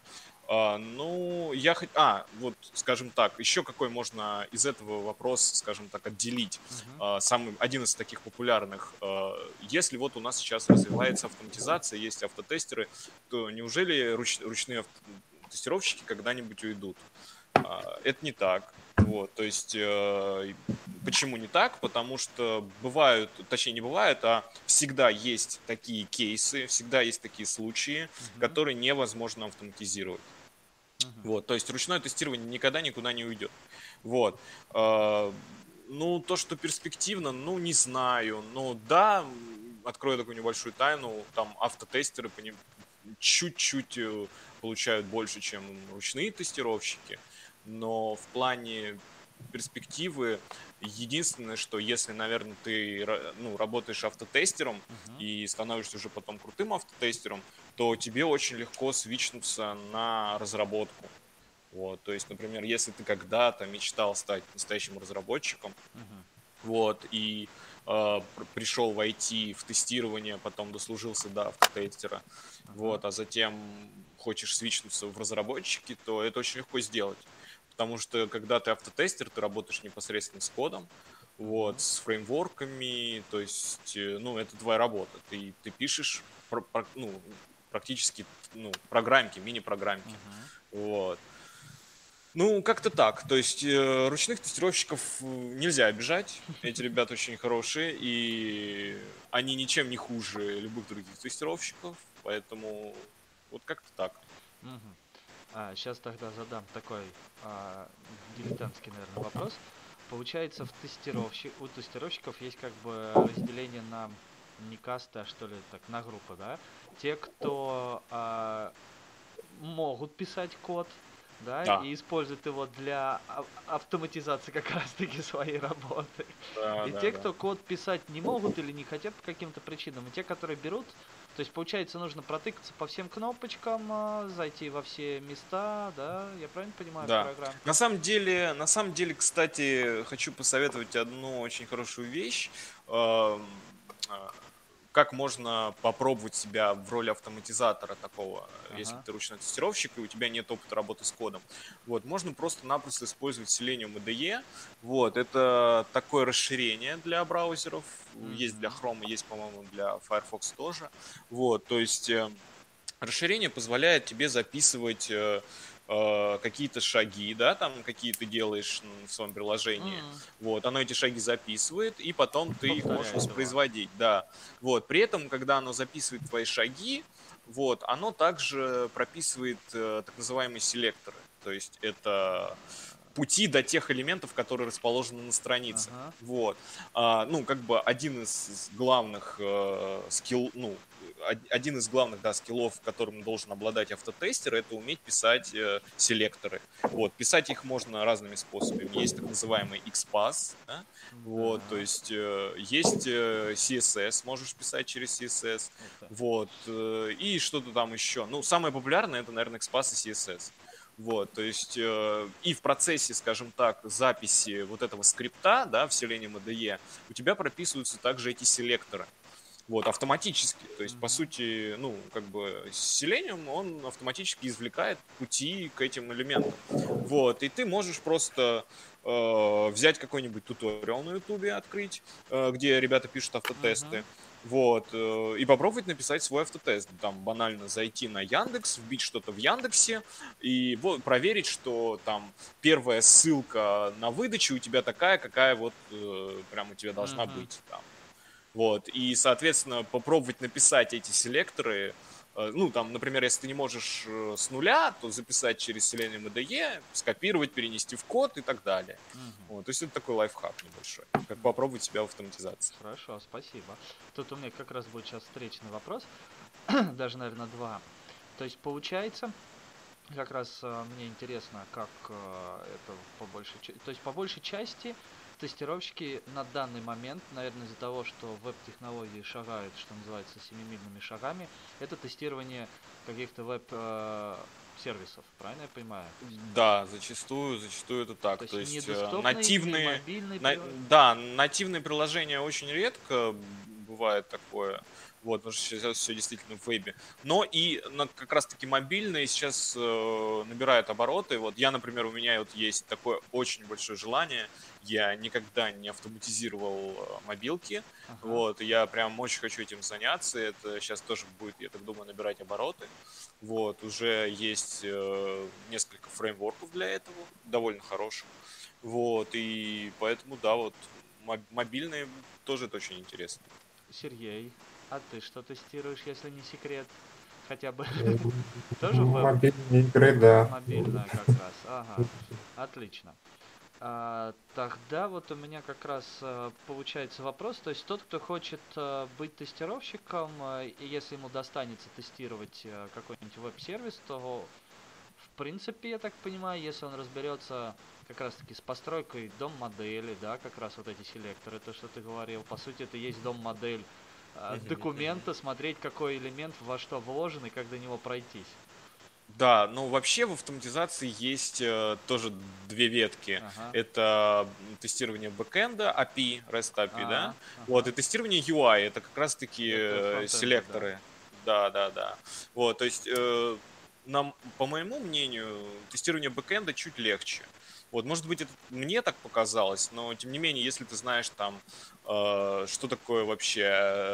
А, ну, я хоть... А, вот, скажем так, еще какой можно из этого вопрос, скажем так, отделить. Мгм. А, самый, один из таких популярных. А, Если вот у нас сейчас развивается автоматизация, есть автотестеры, то неужели руч- ручные авто- тестировщики когда-нибудь уйдут? А, Это не так. Вот, то есть, э, почему не так? Потому что бывают, точнее не бывают, а всегда есть такие кейсы, всегда есть такие случаи, Мгм. которые невозможно автоматизировать. Вот, то есть ручное тестирование никогда никуда не уйдет. Вот. А, Ну, то, что перспективно, ну, не знаю. Ну, да, открою такую небольшую тайну, там автотестеры по ним чуть-чуть э, получают больше, чем ручные тестировщики, но в плане перспективы единственное, что если, наверное, ты ну, работаешь автотестером Мгм. и становишься уже потом крутым автотестером, то тебе очень легко свичнуться на разработку. Вот, то есть, например, если ты когда-то мечтал стать настоящим разработчиком, Мгм. вот, и э, пр- пришел в IT, в тестирование, потом дослужился до автотестера, Ага. вот, а затем хочешь свичнуться в разработчики, то это очень легко сделать. Потому что когда ты автотестер, ты работаешь непосредственно с кодом, вот, с фреймворками, то есть, э, ну, это твоя работа. Ты, ты пишешь, ну, практически, ну, программки, мини-программки. Мгм. Вот. Ну, как-то так. То есть э, ручных тестировщиков э, нельзя обижать. Эти ребята очень хорошие, и они ничем не хуже любых других тестировщиков. Поэтому вот как-то так. А, сейчас тогда задам такой а, дилетантский, наверное, вопрос. Получается, в тестировщи... у тестировщиков есть как бы разделение на не касты, а что ли, так, на группы, да? Те, кто а, могут писать код, да, Да. и используют его для а- автоматизации как раз-таки своей работы. Да, И да, те, да. кто код писать не могут или не хотят по каким-то причинам, и те, которые берут, то есть получается нужно протыкаться по всем кнопочкам, а, зайти во все места, да, я правильно понимаю Да. программу? На самом деле, на самом деле, кстати, хочу посоветовать одну очень хорошую вещь. Как можно попробовать себя в роли автоматизатора такого, если Ага. ты ручной тестировщик и у тебя нет опыта работы с кодом. Вот, можно просто-напросто использовать Selenium IDE. Вот, это такое расширение для браузеров. Есть для. Chrome, есть, по-моему, для Firefox тоже. Вот, то есть э, расширение позволяет тебе записывать э, какие-то шаги, да, там какие ты делаешь в своем приложении. М, Вот, оно эти шаги записывает, и потом ты их можешь воспроизводить, да. Вот, при этом, когда оно записывает твои шаги, вот, оно также прописывает э, так называемые селекторы. То есть это пути до тех элементов, которые расположены на странице. Ага. Вот. А, ну, как бы один из главных э, скилл, ну, один из главных, да, скиллов, которым должен обладать автотестер, это уметь писать э, селекторы. Вот, писать их можно разными способами. Есть так называемый XPath, да? вот, то есть э, есть э, CSS, можешь писать через CSS, вот, э, и что-то там еще. Ну, самое популярное это, наверное, XPath и CSS. Вот, то есть э, и в процессе, скажем так, записи вот этого скрипта, да, в Selenium IDE, у тебя прописываются также эти селекторы. Вот, автоматически. То есть, по сути, ну, как бы Selenium, он автоматически извлекает пути к этим элементам. Вот, и ты можешь просто э, взять какой-нибудь туториал на Ютубе, открыть, э, где ребята пишут автотесты. Мгм. Вот, э, и попробовать написать свой автотест. Там банально зайти на Яндекс, вбить что-то в Яндексе и вот проверить, что там первая ссылка на выдачу у тебя такая, какая вот э, прям у тебя должна Мгм. быть там. Вот, и, соответственно, попробовать написать эти селекторы, э, ну, там, например, если ты не можешь э, с нуля, то записать через Selenium IDE, скопировать, перенести в код и так далее. Мгм. Вот, то есть это такой лайфхак небольшой, как попробовать себя в автоматизации. Хорошо, спасибо. Тут у меня как раз будет сейчас встречный вопрос, даже, наверное, два. То есть получается, как раз э, мне интересно, как это по большей части... То есть по большей части тестировщики на данный момент, наверное, из-за того, что веб-технологии шагают, что называется, семимильными шагами, это тестирование каких-то веб-сервисов, правильно я понимаю? Да, зачастую, зачастую это так. То не есть, э, не нативные, на- да, нативные приложения очень редко бывает такое. Вот, потому что сейчас все действительно в вебе. Но и на, как раз-таки мобильные сейчас э, набирают обороты. Вот я, например, у меня вот есть такое очень большое желание. Я никогда не автоматизировал э, мобилки. Ага. Вот, я прям очень хочу этим заняться. Это сейчас тоже будет, я так думаю, набирать обороты. Вот, уже есть э, несколько фреймворков для этого, довольно хороших. Вот, и поэтому, да, вот моб- мобильные тоже это очень интересно. Сергей, а ты что тестируешь, если не секрет? Хотя бы тоже веб? Мобильные игры, да. Мобильная как раз. Ага. Отлично. А, тогда вот у меня как раз а, получается вопрос. То есть тот, кто хочет а, быть тестировщиком, а, и если ему достанется тестировать какой-нибудь веб-сервис, то в принципе, я так понимаю, если он разберется как раз таки с постройкой дом-модели, да, как раз вот эти селекторы, то, что ты говорил, по сути, это есть дом-модель документа, смотреть, какой элемент во что вложен и как до него пройтись. Да, ну вообще в автоматизации есть э, тоже две ветки. Ага. Это тестирование бэкэнда, API, REST API, да? Ага, Вот, ага. и тестирование UI, это как раз-таки э, фронтенда, да. селекторы. Да, да, да. Вот, то есть, э, нам, по моему мнению, тестирование бэкэнда чуть легче. Вот, может быть, это мне так показалось, но тем не менее, если ты знаешь там, э, что такое вообще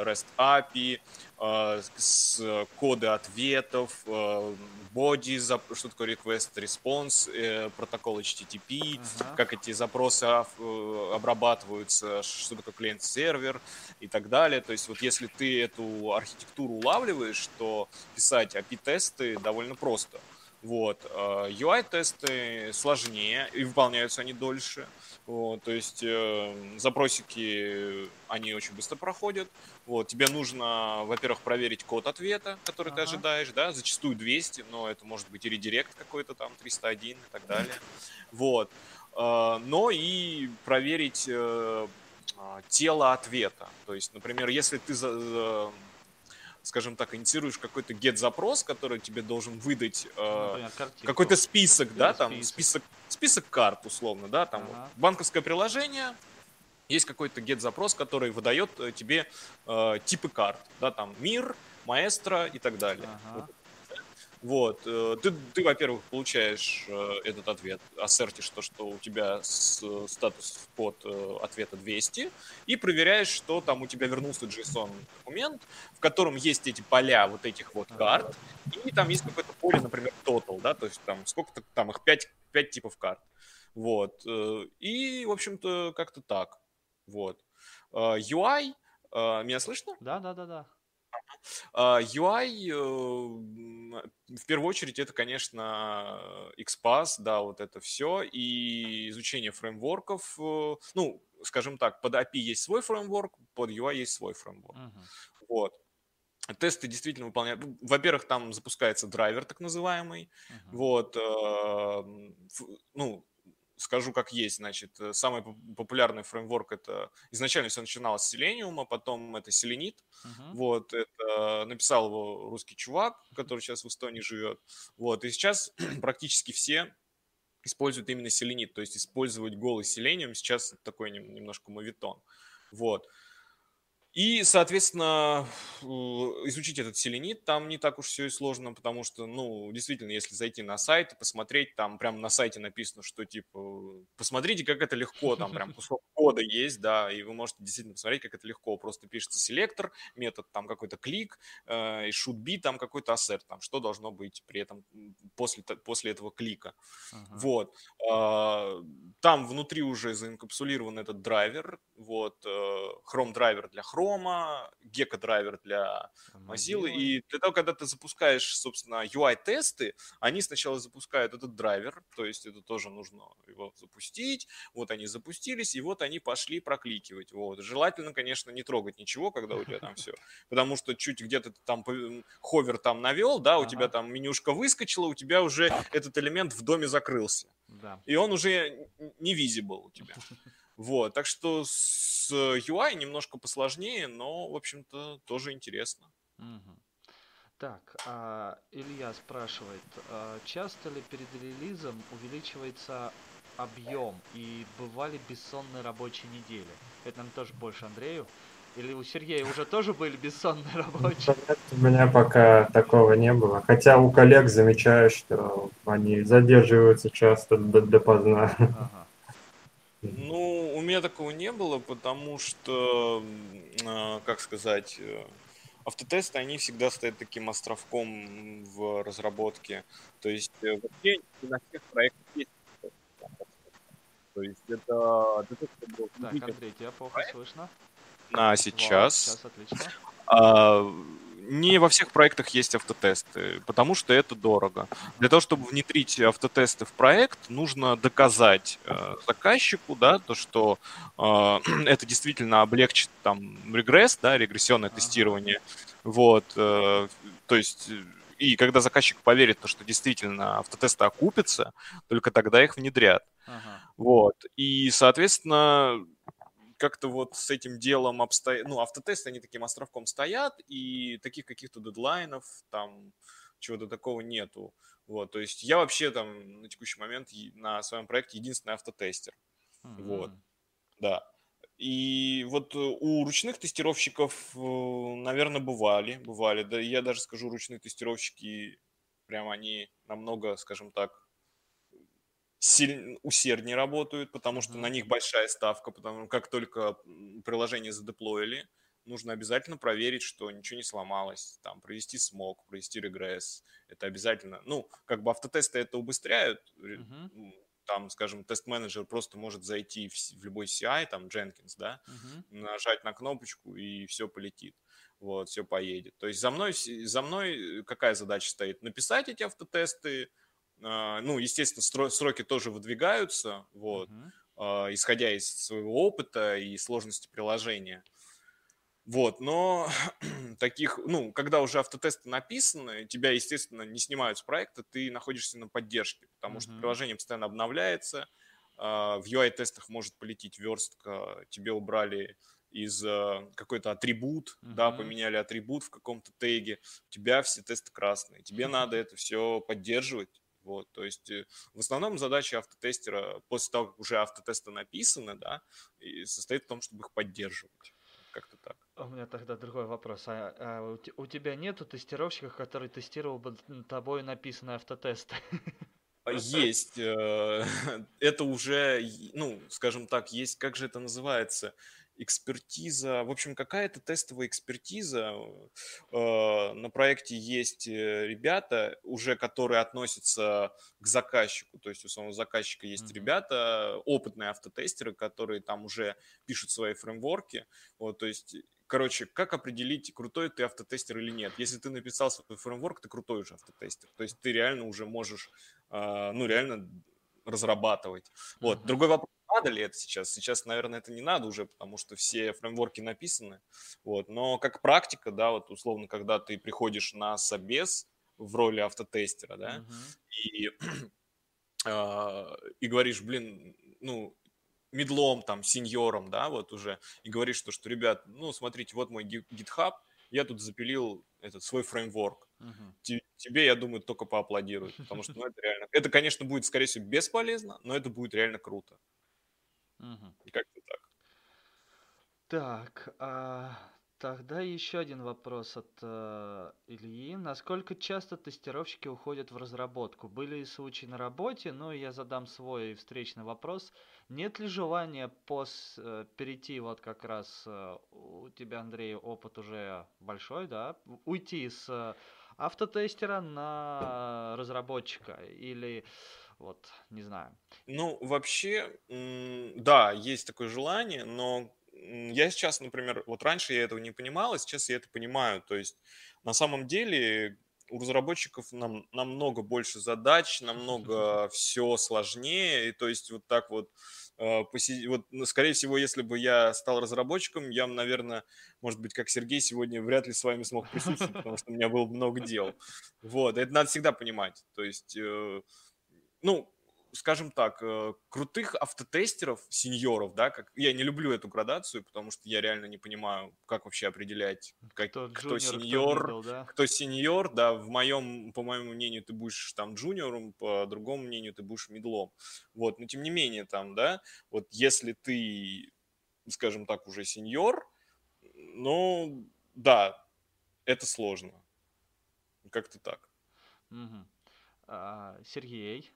REST API, э, с коды ответов, э, body, что такое request response, э, протокол HTTP, Ага. как эти запросы э, обрабатываются, что такое клиент-сервер и так далее. То есть вот если ты эту архитектуру улавливаешь, то писать API-тесты довольно просто. Вот. UI-тесты сложнее, и выполняются они дольше. Вот, то есть э, запросики, они очень быстро проходят. Вот, тебе нужно, во-первых, проверить код ответа, который ты Ага. ожидаешь, да, зачастую 200, но это может быть и редирект какой-то там 301 и так далее. Вот. Э, Но и проверить э, а, тело ответа. То есть, например, если ты, за- за- скажем так, инициируешь какой-то get-запрос, который тебе должен выдать э, картинку. какой-то список, да, там список. список, список карт, условно, да, там Ага. банковское приложение, есть какой-то get-запрос, который выдает э, тебе э, типы карт, да, там мир, маэстро и так далее. Ага. Вот, э, ты, ты, во-первых, получаешь э, этот ответ, ассертишь то, что у тебя статус код э, ответа 200, и проверяешь, что там у тебя вернулся JSON-документ, в котором есть эти поля вот этих вот карт, и там есть какое-то поле, например, total, да, то есть там сколько-то, там их 5, 5 типов карт. Вот, и, в общем-то, как-то так. Вот. UI, меня слышно? Да, да, да, да. А, UI, э, м, в первую очередь, это, конечно, XPath, да, вот это все, и изучение фреймворков. э, Ну, скажем так, под API есть свой фреймворк, под UI есть свой фреймворк. Мгм. Вот. Тесты действительно выполняют. ну, Во-первых, там запускается драйвер так называемый. Мгм. Вот, э, ну, скажу как есть, значит, э, самый поп- популярный фреймворк это изначально все начиналось с Selenium, потом это Selenit, Мгм. вот, это написал его русский чувак, который сейчас в Эстонии живет. Вот, и сейчас практически все используют именно селенит, то есть использовать голый селениум сейчас такой нем- немножко мовитон. Вот. И, соответственно, изучить этот селенит там не так уж все и сложно, потому что, ну, действительно, если зайти на сайт и посмотреть, там прямо на сайте написано, что, типа, посмотрите, как это легко, там прям кусок кода есть, да, и вы можете действительно посмотреть, как это легко. Просто пишется селектор, метод там какой-то клик, э, и should be там какой-то ассерт, там, что должно быть при этом после, после этого клика. Ага. Вот. А, Там внутри уже заинкапсулирован этот драйвер. Вот. э, Chrome драйвер для Chrome, Gecko драйвер для Mozilla. И для того, когда ты запускаешь, собственно, UI-тесты, они сначала запускают этот драйвер, то есть это тоже нужно его запустить. Вот они запустились, и вот они пошли прокликивать. Вот. Желательно, конечно, не трогать ничего, когда у тебя там все. Потому что чуть где-то ты там пов- ховер там навел, да, у Ага. тебя там менюшка выскочила, у тебя уже этот элемент в доме закрылся Да. и он уже не visible у тебя. Вот, так что с UI немножко посложнее, но, в общем-то, тоже интересно. Мгм. Так, а, Илья спрашивает, а, часто ли перед релизом увеличивается объем и бывали бессонные рабочие недели? Это нам тоже больше Андрею. Или у Сергея уже тоже были бессонные рабочие? У меня пока такого не было. Хотя у коллег замечаю, что они задерживаются часто до, допоздна. Ага. У меня такого не было, потому что, э, как сказать, э, автотесты, они всегда стоят таким островком в разработке. То есть э, вообще на всех проектах есть то есть это... это так, Андрей, тебя плохо слышно? На сейчас. Вау, сейчас отлично. А, не во всех проектах есть автотесты, потому что это дорого. Для того, чтобы внедрить автотесты в проект, нужно доказать э, заказчику, да, то, что э, это действительно облегчит там регресс, да, регрессионное ага. тестирование. Вот, э, то есть и когда заказчик поверит, то, что действительно автотесты окупятся, только тогда их внедрят. Ага. Вот. И, соответственно, как-то вот с этим делом обстоят... Ну, автотесты, они таким островком стоят, и таких каких-то дедлайнов, там, чего-то такого нету. Вот, то есть я вообще там на текущий момент на своем проекте единственный автотестер. Mm-hmm. Вот, да. И вот у ручных тестировщиков, э, наверное, бывали, бывали. Да, я даже скажу, ручные тестировщики, прям они намного, скажем так, сильно, усерднее работают, потому что на них большая ставка, потому что как только приложение задеплоили, нужно обязательно проверить, что ничего не сломалось, там, провести смог, провести регресс, это обязательно, ну, как бы автотесты это убыстряют, uh-huh. там, скажем, тест-менеджер просто может зайти в, в любой CI, там, Jenkins, да, uh-huh. нажать на кнопочку и все полетит, вот, все поедет. То есть за мной, за мной какая задача стоит? Написать эти автотесты, ну, естественно, сроки тоже выдвигаются, вот, uh-huh. исходя из своего опыта и сложности приложения. Вот, но таких, ну, когда уже автотесты написаны, тебя, естественно, не снимают с проекта, ты находишься на поддержке, потому uh-huh. что приложение постоянно обновляется, а, в UI-тестах может полететь верстка, тебе убрали из какой-то атрибут, uh-huh. да, поменяли атрибут в каком-то теге, у тебя все тесты красные, тебе uh-huh. надо это все поддерживать, вот, то есть э, в основном задача автотестера после того, как уже автотесты написаны, да, и состоит в том, чтобы их поддерживать. Как-то так. У меня тогда другой вопрос. А, а у, у тебя нету тестировщиков, который тестировал бы тобой написанные автотесты? А, есть. Э, это уже, ну, скажем так, есть, как же это называется? Экспертиза, в общем, какая-то тестовая экспертиза. Э, на проекте есть э, ребята, уже которые относятся к заказчику, то есть у самого заказчика есть mm-hmm. ребята, опытные автотестеры, которые там уже пишут свои фреймворки. Вот, то есть Короче, как определить, крутой ты автотестер или нет? Если ты написал свой фреймворк, ты крутой уже автотестер. То есть ты реально уже можешь, э, ну, реально разрабатывать. Вот. Uh-huh. Другой вопрос, надо ли это сейчас? Сейчас, наверное, это не надо уже, потому что все фреймворки написаны. Вот. Но как практика, да, вот условно, когда ты приходишь на собес в роли автотестера, да, uh-huh. и, э, и говоришь, блин, ну, медлом, там, сеньором, да, вот уже, и говоришь, что, что, ребят, ну, смотрите, вот мой GitHub, я тут запилил этот свой фреймворк. Uh-huh. Тебе, я думаю, только поаплодируют, потому что ну, это реально... Это, конечно, будет, скорее всего, бесполезно, но это будет реально круто. Угу. Как-то так. Так, а тогда еще один вопрос от э, Ильи. Насколько часто тестировщики уходят в разработку? Были случаи на работе, но я задам свой встречный вопрос. Нет ли желания пос, э, перейти вот как раз э, у тебя, Андрей, опыт уже большой, да? Уйти с э, автотестера на разработчика или вот, не знаю. Ну, вообще, да, есть такое желание, но я сейчас, например, вот раньше я этого не понимал, а сейчас я это понимаю. То есть на самом деле у разработчиков нам, намного больше задач, намного все сложнее. И то есть вот так вот, э, вот, ну, скорее всего, если бы я стал разработчиком, я, наверное, может быть, как Сергей сегодня вряд ли с вами смог присутствовать, потому что у меня было много дел. Вот, это надо всегда понимать. То есть э, ну, скажем так, э, крутых автотестеров, сеньоров, да, как я не люблю эту градацию, потому что я реально не понимаю, как вообще определять, как, кто, кто сеньор, кто, middle, да? кто сеньор, да, в моем, по моему мнению, ты будешь там джуниором, по другому мнению, ты будешь медлом, вот, но тем не менее там, да, вот если ты, скажем так, уже сеньор, Ну, да, это сложно. Как-то так. Мгм. А, Сергей,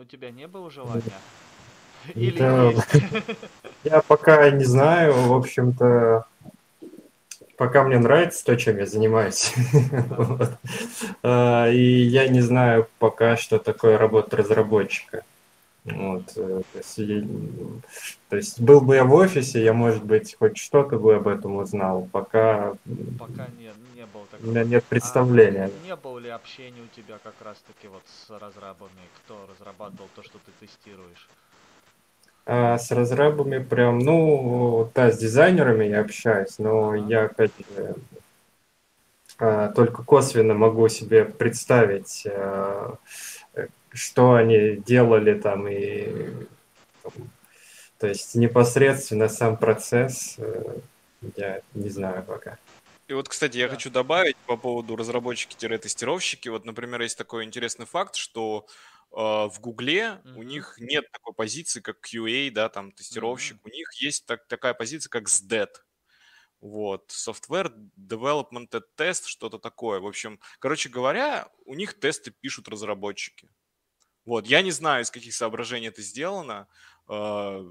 у тебя не было желания? Или Да. Я пока не знаю, в общем-то, пока мне нравится то, чем я занимаюсь. Вот. А, И я не знаю пока, что такое работа разработчика. Вот, э, то есть, я- то есть был бы я в офисе, я, может быть, хоть что-то бы об этом узнал. Пока Пока нет, не было у такого. меня нет А представления. не было ли общения у тебя как раз-таки вот с разрабами, кто разрабатывал то, что ты тестируешь? А с разрабами прям, ну, да, с дизайнерами я общаюсь, но Ага. я, опять а, только косвенно могу себе представить, а, э, что они делали там, и, там, то есть непосредственно сам процесс э, я не знаю пока. И вот, кстати, я Да. хочу добавить по поводу разработчики-тестировщики. Вот, например, есть такой интересный факт, что э, в Гугле у Мгм. них нет такой позиции, как QA, да, там, тестировщик. У них есть так- такая позиция, как SDET. Вот, Software Development Test, что-то такое. В общем, короче говоря, у них тесты пишут разработчики. Вот, я не знаю, из каких соображений это сделано. Э,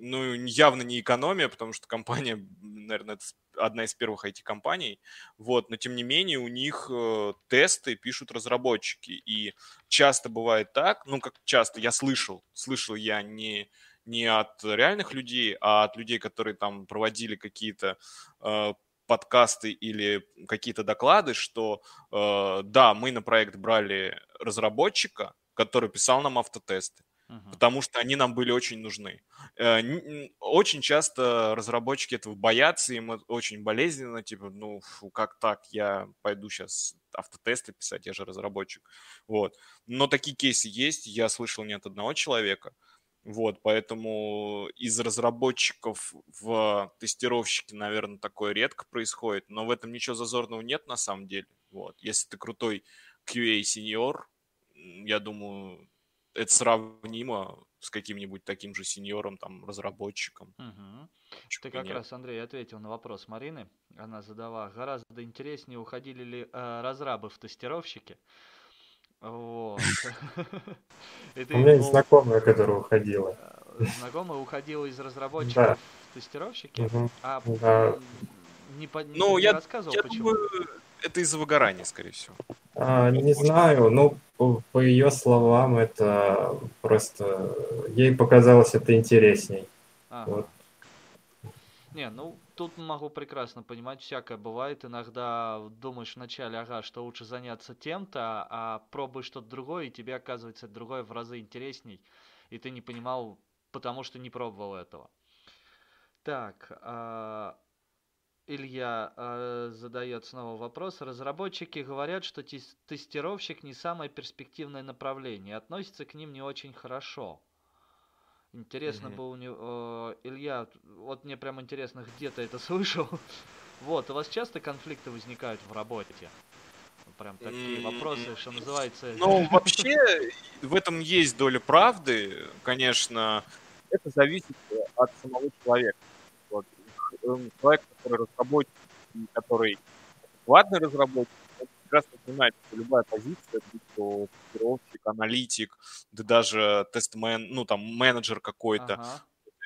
Ну, явно не экономия, потому что компания, наверное, это одна из первых IT-компаний. Вот, но тем не менее у них э, тесты пишут разработчики. И часто бывает так, ну, как часто, я слышал, слышал я не, не от реальных людей, а от людей, которые там проводили какие-то э, подкасты или какие-то доклады, что э, да, мы на проект брали разработчика, который писал нам автотесты, Мгм. потому что они нам были очень нужны. Э, Очень часто разработчики этого боятся, им очень болезненно, типа, ну, фу, как так, я пойду сейчас автотесты писать, я же разработчик. Вот. Но такие кейсы есть, я слышал не от одного человека. Вот, поэтому из разработчиков в тестировщики, наверное, такое редко происходит, но в этом ничего зазорного нет на самом деле. Вот. Если ты крутой QA-сеньор, я думаю, это сравнимо с каким-нибудь таким же сеньором, там, разработчиком. Почему Ты как нет? раз, Андрей, ответил на вопрос Марины. Она задала, гораздо интереснее, уходили ли э, разрабы в тестировщики. Вот. У меня есть знакомая, которая уходила. э, знакомая уходила из разработчиков в тестировщики, а не, Ну, рассказывал, Я почему. это из-за выгорания, скорее всего. А, не знаю, ну, по, ее словам, это просто... Ей показалось это интересней. Ага. Вот. Не, ну тут могу прекрасно понимать, всякое бывает. Иногда думаешь вначале, ага, что лучше заняться тем-то, а пробуешь что-то другое, и тебе оказывается другое в разы интересней, и ты не понимал, потому что не пробовал этого. Так, а, Илья а, задает снова вопрос. Разработчики говорят, что тес- тестировщик не самое перспективное направление, и относятся к ним не очень хорошо. Интересно Мгм. бы у него... Илья, вот мне прям интересно, где ты это слышал? Вот, у вас часто конфликты возникают в работе? Прям такие М, вопросы, что называется... Ну, вообще, в этом есть доля правды, конечно. Это зависит от самого человека. Эм, Человек, который разработчик, и который адекватный разработчик, он прекрасно понимает, что любая позиция, будь то тестировщик, аналитик, да даже тестмен, ну там менеджер какой-то, Ага.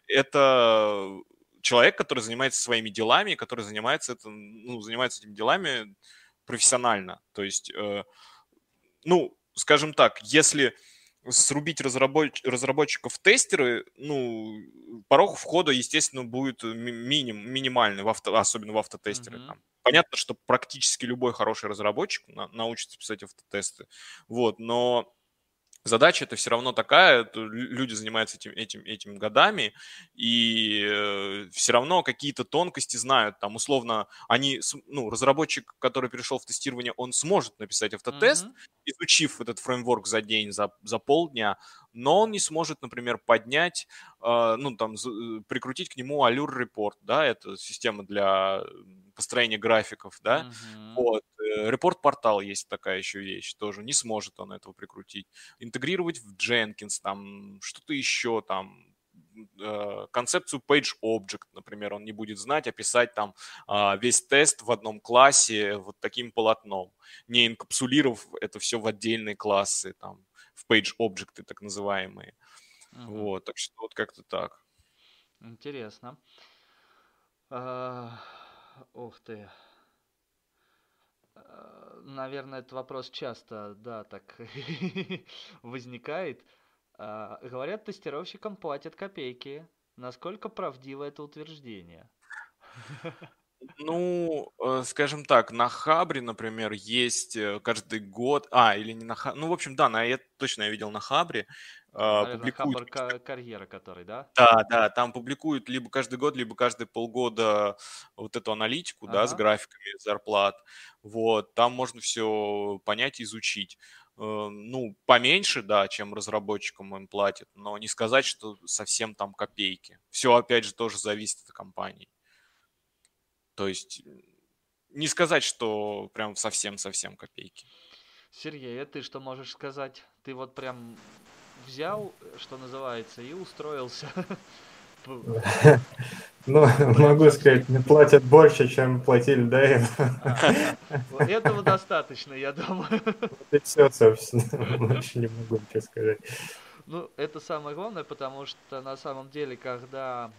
это человек, который занимается своими делами, который занимается, это, ну, занимается этими делами профессионально. То есть, э, ну, скажем так, если срубить разрабоч- разработчиков тестеры, ну, порог входа, естественно, будет ми- миним, минимальный, в авто, особенно в автотестеры. Мгм. Там. Понятно, что практически любой хороший разработчик на- научится писать автотесты, вот, но задача это все равно такая, люди занимаются этим, этим, этим годами, и все равно какие-то тонкости знают. Там, условно, они, ну, разработчик, который перешел в тестирование, он сможет написать автотест, Мгм. изучив этот фреймворк за день, за, за полдня, но он не сможет, например, поднять, э, ну, там, э, прикрутить к нему Allure Report, да, это система для построения графиков, да, Мгм. вот, э, репорт-портал есть такая еще вещь тоже, не сможет он этого прикрутить. Интегрировать в Jenkins, там, что-то еще там, э, концепцию page object, например, он не будет знать, описать там э, весь тест в одном классе вот таким полотном, не инкапсулировав это все в отдельные классы, там, в page объекты так называемые. Uh-huh. Вот, так что вот как-то так. Интересно. А, ух ты. А, наверное, этот вопрос часто, да, так возникает. А, говорят, тестировщикам платят копейки. Насколько правдиво это утверждение? Ну, э, скажем так, на Хабре, например, есть э, каждый год, а, или не на Хабре, ну, в общем, да, на, я точно я видел на Хабре, Наверное, публикуют... Хабр карьера, который, да? Да, да, там публикуют либо каждый год, либо каждые полгода вот эту аналитику, ага. да, с графиками зарплат. Вот, там можно все понять, изучить. Э, ну, поменьше, да, чем разработчикам им платят, но не сказать, что совсем там копейки. Все, опять же, тоже зависит от компании. То есть не сказать, что прям совсем-совсем копейки. Сергей, а ты что можешь сказать? Ты вот прям взял, что называется, и устроился. Ну, могу сказать, не платят больше, чем платили до этого. А, этого достаточно, я думаю. И все, собственно. Больше не могу ничего сказать. Ну, это самое главное, потому что на самом деле, когда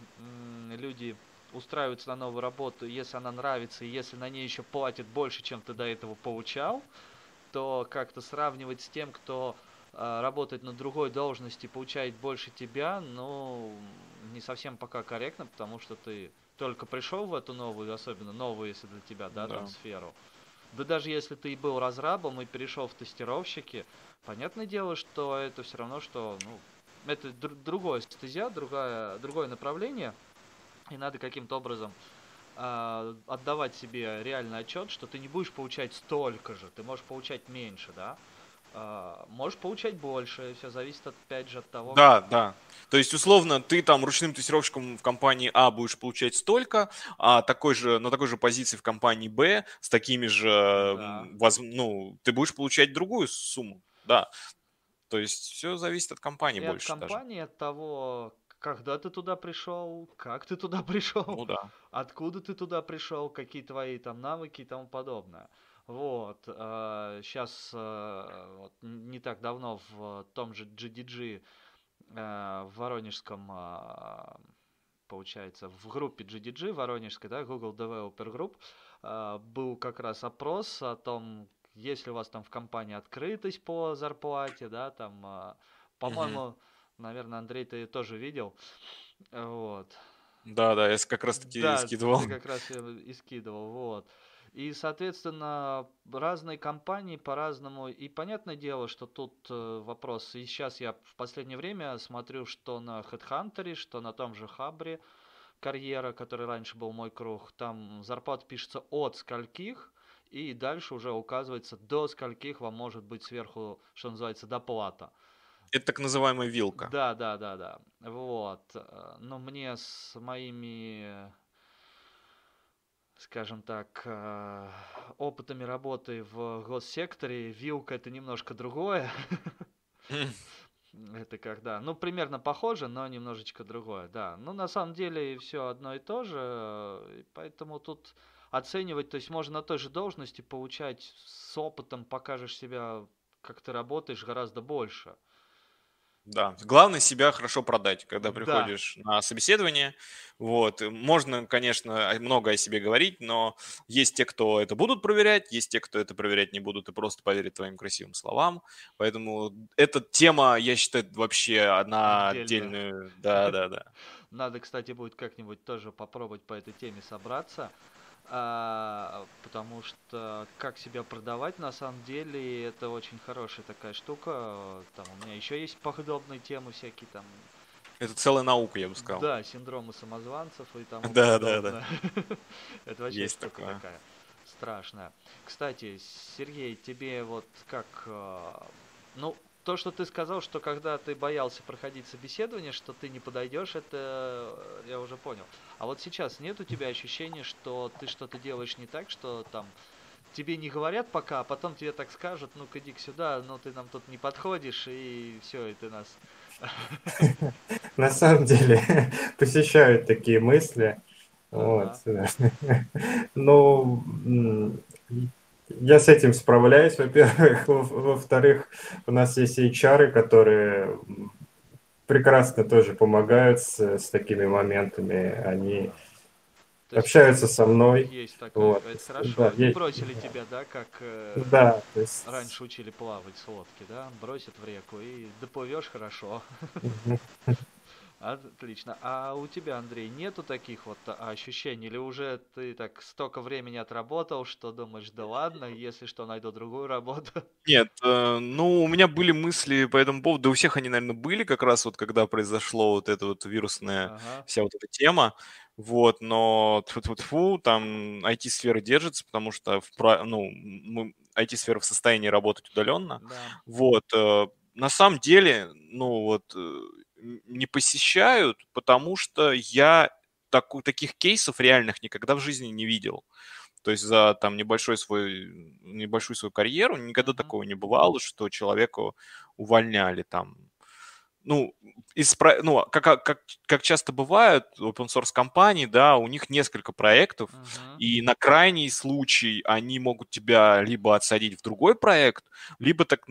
люди устраиваются на новую работу, если она нравится, и если на ней еще платят больше, чем ты до этого получал, то как-то сравнивать с тем, кто работает на другой должности, получает больше тебя, ну, не совсем пока корректно, потому что ты только пришел в эту новую, особенно новую, если для тебя, да, да. трансферу. Да даже если ты и был разрабом и перешел в тестировщики, понятное дело, что это все равно, что, ну, это др- другое стезя, другое, другое направление – и надо каким-то образом э, отдавать себе реальный отчет, что ты не будешь получать столько же, ты можешь получать меньше, да? Э, можешь получать больше, все зависит опять же от того. Да, да. То есть, условно, ты там ручным тестировщиком в компании А будешь получать столько, а такой же, на такой же позиции в компании Б с такими же, да. воз, ну, ты будешь получать другую сумму, да. То есть все зависит от компании и больше. От компании, даже. от того, когда ты туда пришел, как ты туда пришел, ну, да. откуда ты туда пришел, какие твои там навыки и тому подобное. Вот, сейчас э, э, вот, не так давно в том же GDG э, в Воронежском, получается, в группе GDG Воронежской, да, Google Developer Group, был как раз опрос о том, есть ли у вас там в компании открытость по зарплате, да, там, по-моему, Наверное, Андрей, ты тоже видел. Вот. Да, да, я как раз таки да, скидывал. Ты как раз и скидывал, вот. И, соответственно, разные компании по-разному. И понятное дело, что тут э, вопрос. И сейчас я в последнее время смотрю, что на HeadHunter, что на том же Хабре карьера, который раньше был мой круг, там зарплата пишется от скольких, и дальше уже указывается до скольких вам может быть сверху, что называется, доплата. Это так называемая вилка. Да, да, да, да. Вот. Э, но мне с моими, скажем так, э, опытами работы в госсекторе вилка это немножко другое. Это когда, ну, примерно похоже, но немножечко другое, да. Ну, на самом деле все одно и то же, поэтому тут оценивать, то есть можно на той же должности получать с опытом, покажешь себя, как ты работаешь, гораздо больше. Да, главное себя хорошо продать, когда приходишь да. на собеседование. Вот, можно, конечно, много о себе говорить, но есть те, кто это будут проверять, есть те, кто это проверять не будут и просто поверят твоим красивым словам. Поэтому эта тема, я считаю, вообще одна отдельную. Да, да, да. Надо, кстати, будет как-нибудь тоже попробовать по этой теме собраться. А, потому что как себя продавать, на самом деле, это очень хорошая такая штука. Там у меня еще есть подобные темы всякие там. Это целая наука, я бы сказал. Да, синдромы самозванцев и там. Да, да, да. Это вообще есть такая страшная. Кстати, Сергей, тебе вот как, а, ну, то, что ты сказал, что когда ты боялся проходить собеседование, что ты не подойдешь, это я уже понял. А вот сейчас нет у тебя ощущения, что ты что-то делаешь не так, что там тебе не говорят пока, а потом тебе так скажут, ну-ка иди сюда, но ты нам тут не подходишь, и все, и ты нас На самом деле посещают такие мысли. Вот. Ну, я с этим справляюсь, во-первых. Во-вторых, у нас есть HR, которые прекрасно тоже помогают с, с такими моментами. Они то общаются со мной. Есть такое, вот. это хорошо. Да, Не есть... бросили тебя, да, как э, да, то есть... раньше учили плавать с лодки, да? Бросят в реку и доплывешь хорошо. Отлично. А у тебя, Андрей, нету таких вот ощущений? Или уже ты так столько времени отработал, что думаешь, да ладно, если что, найду другую работу? Нет, э, ну, у меня были мысли по этому поводу, да у всех они, наверное, были как раз вот, когда произошло вот эта вот вирусная ага. вся вот эта тема. Вот, но тьфу-тьфу-тьфу, там IT-сфера держится, потому что в, ну, мы, IT-сфера в состоянии работать удаленно. Да. Вот, э, на самом деле, ну вот, э, не посещают, потому что я так, таких кейсов реальных никогда в жизни не видел. То есть за там небольшой свой, небольшую свою карьеру никогда такого не бывало, что человеку увольняли там ну, из, ну как, как, как часто бывает open source компании, да, у них несколько проектов, uh-huh. и на крайний случай они могут тебя либо отсадить в другой проект, либо, так,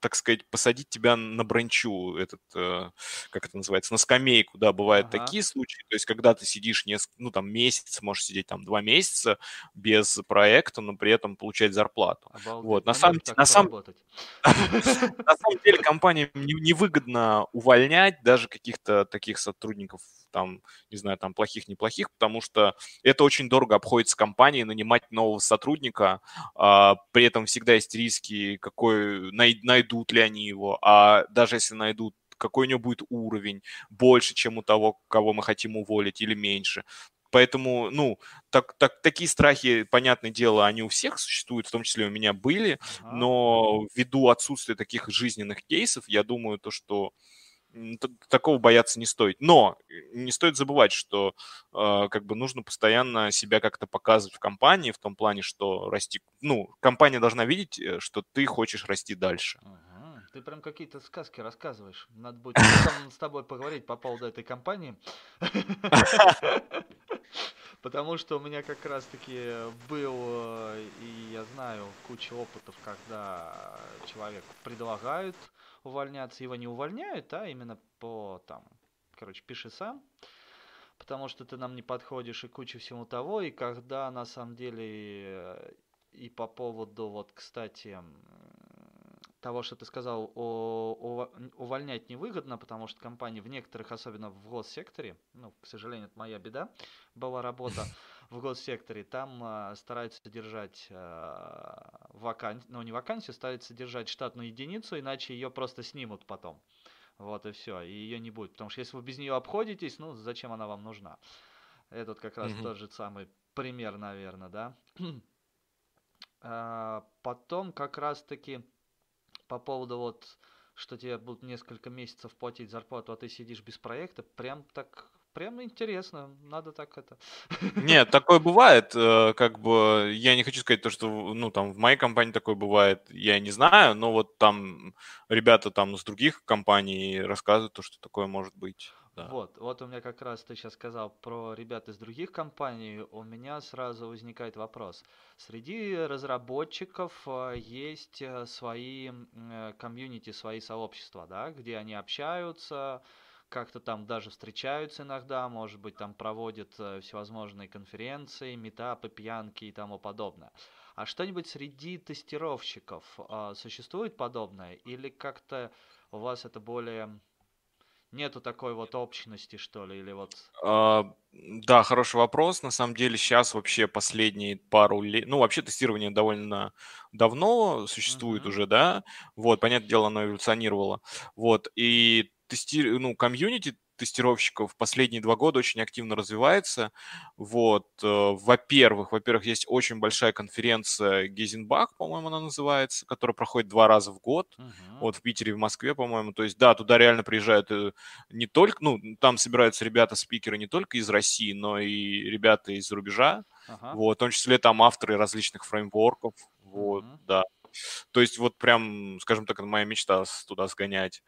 так сказать, посадить тебя на бранчу, этот, э, как это называется, на скамейку, да, бывают uh-huh. такие случаи, то есть когда ты сидишь несколько, ну, там, месяц, можешь сидеть там два месяца без проекта, но при этом получать зарплату. Обалдеть. Вот, на самом, на, сам... на самом деле компаниям невыгодно увольнять даже каких-то таких сотрудников, там, не знаю, там плохих-неплохих, потому что это очень дорого обходится компании нанимать нового сотрудника, а, при этом всегда есть риски, какой, найдут ли они его, а даже если найдут, какой у него будет уровень, больше, чем у того, кого мы хотим уволить, или меньше. Поэтому, ну, так, так, такие страхи, понятное дело, они у всех существуют, в том числе у меня были, но ввиду отсутствия таких жизненных кейсов, я думаю, то, что такого бояться не стоит. Но э, не стоит забывать, что э, как бы нужно постоянно себя как-то показывать в компании, в том плане, что расти, ну, компания должна видеть, э, что ты хочешь расти дальше. Ага. Ты прям какие-то сказки рассказываешь. Надо будет с тобой поговорить по поводу этой компании. Потому что у меня как раз-таки был, э, и я знаю, куча опытов, когда человек предлагают увольняться, его не увольняют, а именно по там, короче, пиши сам, потому что ты нам не подходишь и куча всего того, и когда на самом деле э, и по поводу вот, кстати, того, что ты сказал, о, о, увольнять невыгодно, потому что компании в некоторых, особенно в госсекторе, ну, к сожалению, это моя беда, была работа, в госсекторе, там э, стараются держать э, вакансию, ну не вакансию, стараются держать штатную единицу, иначе ее просто снимут потом. Вот и все, и ее не будет. Потому что если вы без нее обходитесь, ну зачем она вам нужна? Этот как раз mm-hmm. тот же самый пример, наверное, да. а, потом как раз таки по поводу вот что тебе будут несколько месяцев платить зарплату, а ты сидишь без проекта, прям так прям интересно, надо так это. Нет, такое бывает, э, как бы, я не хочу сказать то, что, ну, там, в моей компании такое бывает, я не знаю, но вот там ребята там с других компаний рассказывают то, что такое может быть. Да. Вот, вот у меня как раз ты сейчас сказал про ребят из других компаний, у меня сразу возникает вопрос. Среди разработчиков э, есть э, свои комьюнити, свои сообщества, да, где они общаются, как-то там даже встречаются иногда, может быть, там проводят э, всевозможные конференции, метапы, пьянки и тому подобное. А что-нибудь среди тестировщиков э, существует подобное? Или как-то у вас это более... Нету такой вот общности, что ли, или вот... А, да, хороший вопрос. На самом деле сейчас вообще последние пару лет... Ну, вообще тестирование довольно давно существует uh-huh. уже, да? Вот, понятное дело, оно эволюционировало. Вот, и тести... ну, комьюнити тестировщиков последние два года очень активно развивается. Вот, э, во-первых, во-первых, есть очень большая конференция Гейзенбах, по-моему, она называется, которая проходит два раза в год. Uh-huh. Вот в Питере и в Москве, по-моему. То есть, да, туда реально приезжают э, не только, ну, там собираются ребята-спикеры не только из России, но и ребята из рубежа. Uh-huh. Вот, в том числе там авторы различных фреймворков. Вот, uh-huh. да. То есть вот прям, скажем так, моя мечта туда сгонять.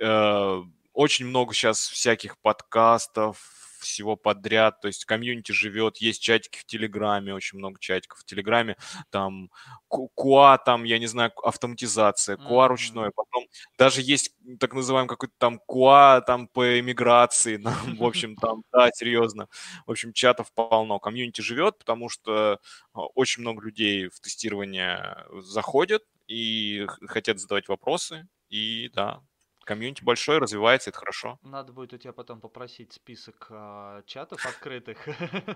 Э, очень много сейчас всяких подкастов, всего подряд, то есть комьюнити живет, есть чатики в Телеграме, очень много чатиков в Телеграме, там QA, там, я не знаю, автоматизация, QA ручной, потом даже есть так называемый какой-то там QA там по эмиграции, в общем, там, да, серьезно, в общем, чатов полно, комьюнити живет, потому что а, очень много людей в тестирование заходят и хотят задавать вопросы, и да, комьюнити большое, развивается, это хорошо. Надо будет у тебя потом попросить список а, чатов открытых,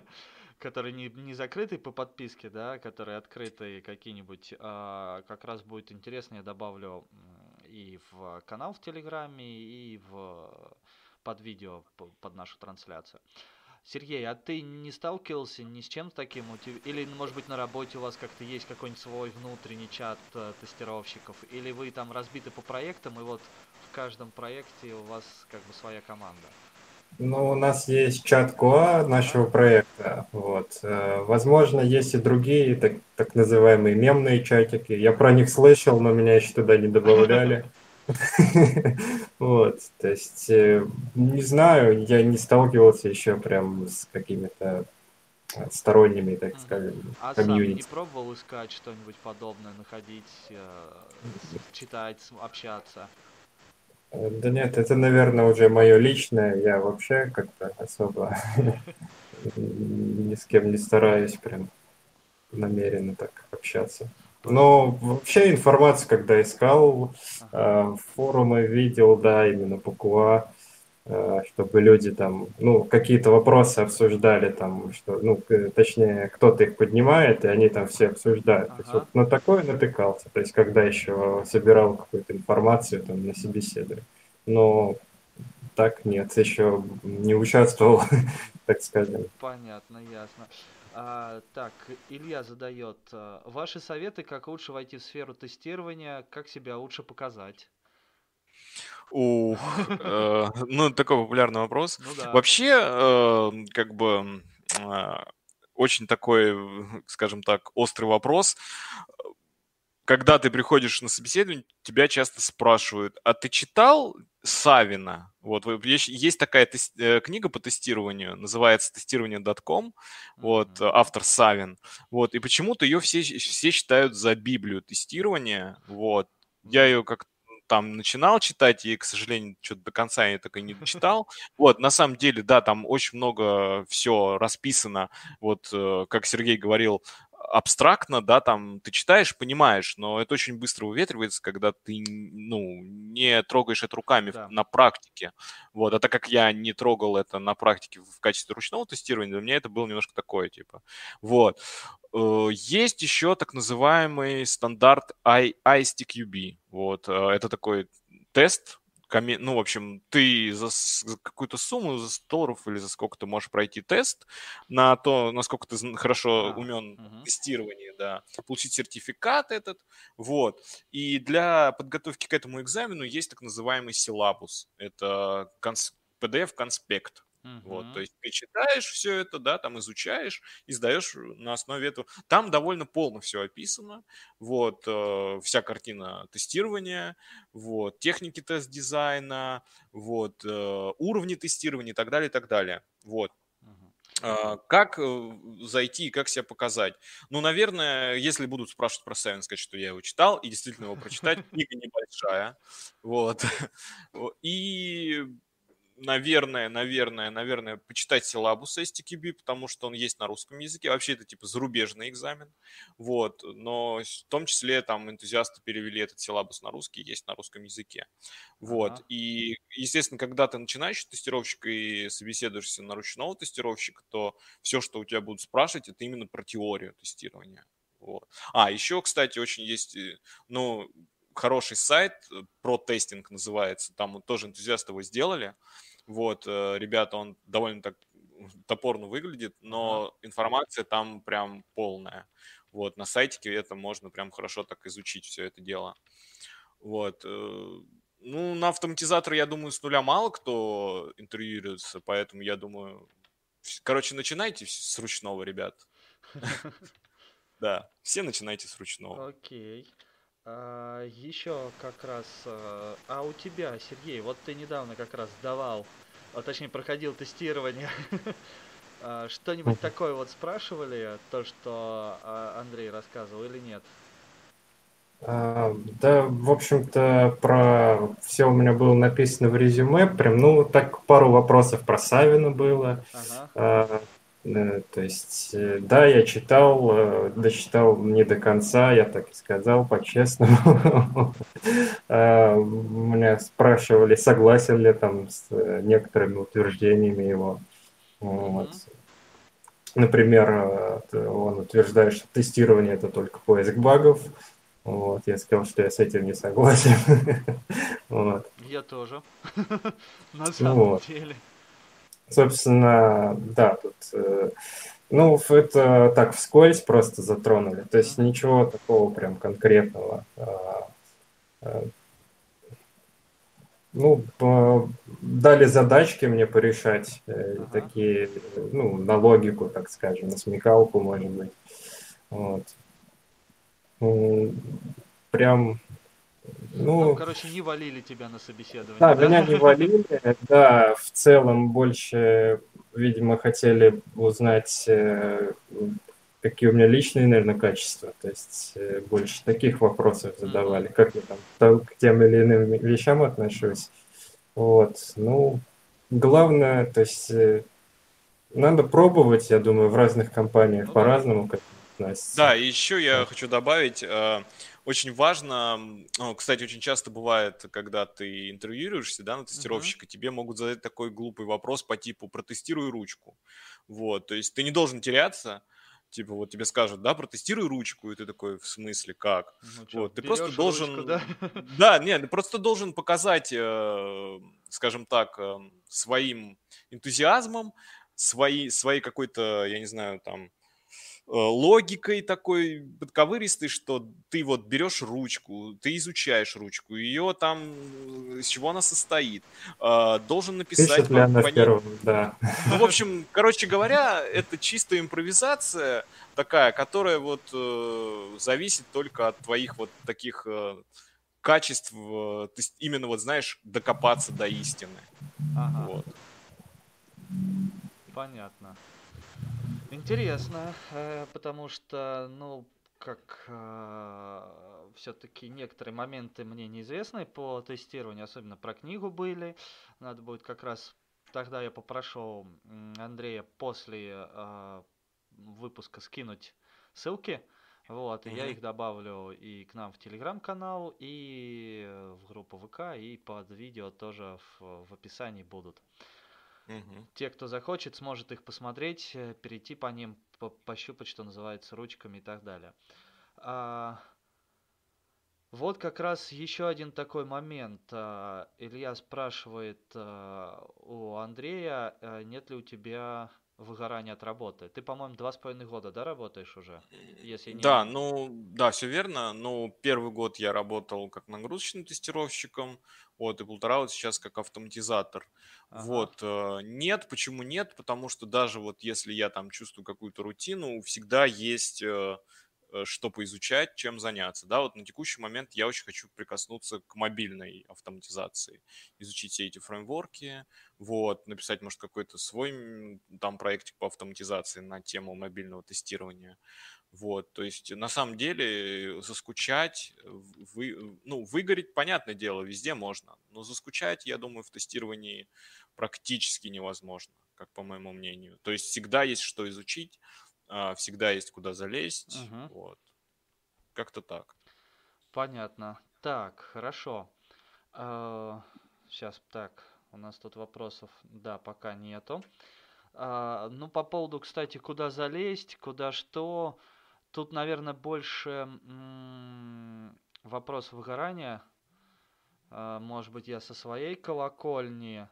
которые не, не закрыты по подписке, да, которые открытые какие-нибудь. А, как раз будет интересно, я добавлю и в канал в Телеграме, и в под видео под нашу трансляцию. Сергей, а ты не сталкивался ни с чем таким? Или, может быть, на работе у вас как-то есть какой-нибудь свой внутренний чат э, тестировщиков? Или вы там разбиты по проектам, и вот каждом проекте у вас как бы своя команда? Ну, у нас есть чат КОА нашего проекта. Вот. Э, возможно, есть и другие так, так называемые мемные чатики. Я про них слышал, но меня еще туда не добавляли. Вот, то есть, э, не знаю, я не сталкивался еще прям с какими-то сторонними, так скажем, а комьюнити. сам не пробовал искать что-нибудь подобное, находить, э, читать, общаться? Да нет, это, наверное, уже мое личное. Я вообще как-то особо ни с кем не стараюсь прям намеренно так общаться. Но вообще информацию, когда искал, э, форумы видел, да, именно по КУА, э, чтобы люди там, ну, какие-то вопросы обсуждали там, что, ну, точнее, кто-то их поднимает, и они там все обсуждают. Ага. То есть вот на такое натыкался, то есть когда еще собирал какую-то информацию там на собеседовании. Но так нет, еще не участвовал, так скажем. Понятно, ясно. А, так, Илья задает. А, ваши советы, как лучше войти в сферу тестирования, как себя лучше показать? Ух, э, ну, такой популярный вопрос. Ну, да. Вообще, э, как бы, э, очень такой, скажем так, острый вопрос когда ты приходишь на собеседование, тебя часто спрашивают, а ты читал Савина? Вот, есть такая тест, э, книга по тестированию, называется «Тестирование.com», вот, автор Савин, вот, и почему-то ее все, все считают за Библию тестирования, вот, я ее как там начинал читать, и, к сожалению, что-то до конца я так и не дочитал. Вот, на самом деле, да, там очень много все расписано, вот, э, как Сергей говорил, абстрактно, да, там ты читаешь, понимаешь, но это очень быстро уветривается, когда ты, ну, не трогаешь это руками да. на практике. Вот, а так как я не трогал это на практике в качестве ручного тестирования, для меня это было немножко такое, типа. Вот. Э, есть еще так называемый стандарт ISTQB. Вот, э, это такой тест, ну, в общем, ты за, какую-то сумму, за 100 долларов или за сколько ты можешь пройти тест на то, насколько ты хорошо а, умен угу. в тестировании, да, получить сертификат этот, вот. И для подготовки к этому экзамену есть так называемый силабус. Это PDF-конспект. Uh-huh. Вот, то есть ты читаешь все это, да, там изучаешь и сдаешь на основе этого. Там довольно полно все описано, вот, э, вся картина тестирования, вот, техники тест-дизайна, вот, э, уровни тестирования и так далее, и так далее, вот. Uh-huh. Как э, зайти, как себя показать? Ну, наверное, если будут спрашивать про Севен, сказать, что я его читал, и действительно его прочитать, книга небольшая, вот. И наверное, наверное, наверное, почитать силабус STQB, потому что он есть на русском языке. Вообще это типа зарубежный экзамен. Вот. Но в том числе там энтузиасты перевели этот силабус на русский, есть на русском языке. Вот. Ага. И, естественно, когда ты начинающий тестировщик и собеседуешься на ручного тестировщика, то все, что у тебя будут спрашивать, это именно про теорию тестирования. Вот. А, еще, кстати, очень есть, э, ну, хороший сайт, э, про тестинг называется, там тоже энтузиасты его сделали. Вот, э, ребята, он довольно так топорно выглядит, но информация там прям полная. Вот, на сайтике это можно прям хорошо так изучить все это дело. Вот. Э, ну, на автоматизатор, я думаю, с нуля мало кто интервьюируется, поэтому я думаю... Короче, начинайте с ручного, ребят. Да, все начинайте с ручного. Окей. А, еще как раз, а, а у тебя, Сергей, вот ты недавно как раз сдавал, а точнее проходил тестирование. А, Что-нибудь такое вот спрашивали, то, что а, Андрей рассказывал или нет? А, да, в общем-то, про все у меня было написано в резюме. Прям, ну, так пару вопросов про Савина было. Ага. А, то есть, э, да, я читал, э, дочитал не до конца, я так и сказал, по-честному. А, Меня спрашивали, согласен ли там с э, некоторыми утверждениями его. Например, он утверждает, что тестирование это только поиск багов. Вот, я сказал, что я с этим не согласен. Я тоже. На самом деле. Собственно, да, тут, э, ну, это так вскользь просто затронули. То есть ничего такого прям конкретного. А, а, Ну, дали задачки мне порешать, э, Ага. такие, ну, на логику, так скажем, на смекалку, может быть. Вот. Прям, Ну, ну, короче, не валили тебя на собеседование, да, да? меня не валили, да, в целом больше, видимо, хотели узнать, э, какие у меня личные, наверное, качества, то есть э, больше таких вопросов задавали, как я там к тем или иным вещам отношусь. Вот, ну, главное, то есть э, надо пробовать, я думаю, в разных компаниях Ну да. по-разному к этому относятся. Да, и еще я Да. хочу добавить, очень важно, ну, кстати, очень часто бывает, когда ты интервьюируешься, да, на тестировщика, тебе могут задать такой глупый вопрос по типу «протестируй ручку». Вот, то есть ты не должен теряться, типа вот тебе скажут, да, протестируй ручку, и ты такой, в смысле, как? Ну чё, Вот, ты просто должен, ручку, да? да, нет, ты просто должен показать, э, скажем так, э, своим энтузиазмом, свои, своей какой-то, я не знаю, там, логикой такой подковыристой, что ты вот берешь ручку, ты изучаешь ручку, ее там, э, из чего она состоит, э, должен написать по- по первом, да. ну, в общем, короче говоря, это чистая импровизация такая, которая вот э, зависит только от твоих вот таких э, качеств, э, то есть именно вот знаешь докопаться до истины. Ага. Вот. Понятно. Интересно, э, потому что, ну, как все-таки некоторые моменты мне неизвестны по тестированию, особенно про книгу были. Надо будет как раз тогда я попрошу Андрея после э, выпуска скинуть ссылки. Вот, и я их добавлю и к нам в телеграм-канал, и э, в группу ВК, и под видео тоже в, в описании будут Мгм. те, кто захочет, сможет их посмотреть, э, перейти по ним, по- пощупать, что называется, ручками и так далее. А, вот как раз еще один такой момент. А, Илья спрашивает а, у Андрея, а, нет ли у тебя выгорания от работы. Ты, по-моему, два с половиной года, да, работаешь уже? Если не... Да, ну, да, все верно. Ну, первый год я работал как нагрузочным тестировщиком, вот, и полтора вот сейчас как автоматизатор. Ага. Вот, э, нет, почему нет? Потому что даже вот если я там чувствую какую-то рутину, всегда есть э, что поизучать, чем заняться. Да, вот на текущий момент я очень хочу прикоснуться к мобильной автоматизации, изучить все эти фреймворки, вот, написать, может, какой-то свой там проектик по автоматизации на тему мобильного тестирования. Вот, то есть на самом деле заскучать, вы, ну, выгореть, понятное дело, везде можно, но заскучать, я думаю, в тестировании практически невозможно, как по моему мнению. То есть всегда есть что изучить, всегда есть куда залезть, Мгм. вот. Как-то так. Понятно. Так, хорошо. Сейчас, так, у нас тут вопросов, да, пока нету. А, ну, по поводу, кстати, куда залезть, куда что, тут, наверное, больше вопрос выгорания. А, может быть, я со своей колокольни а,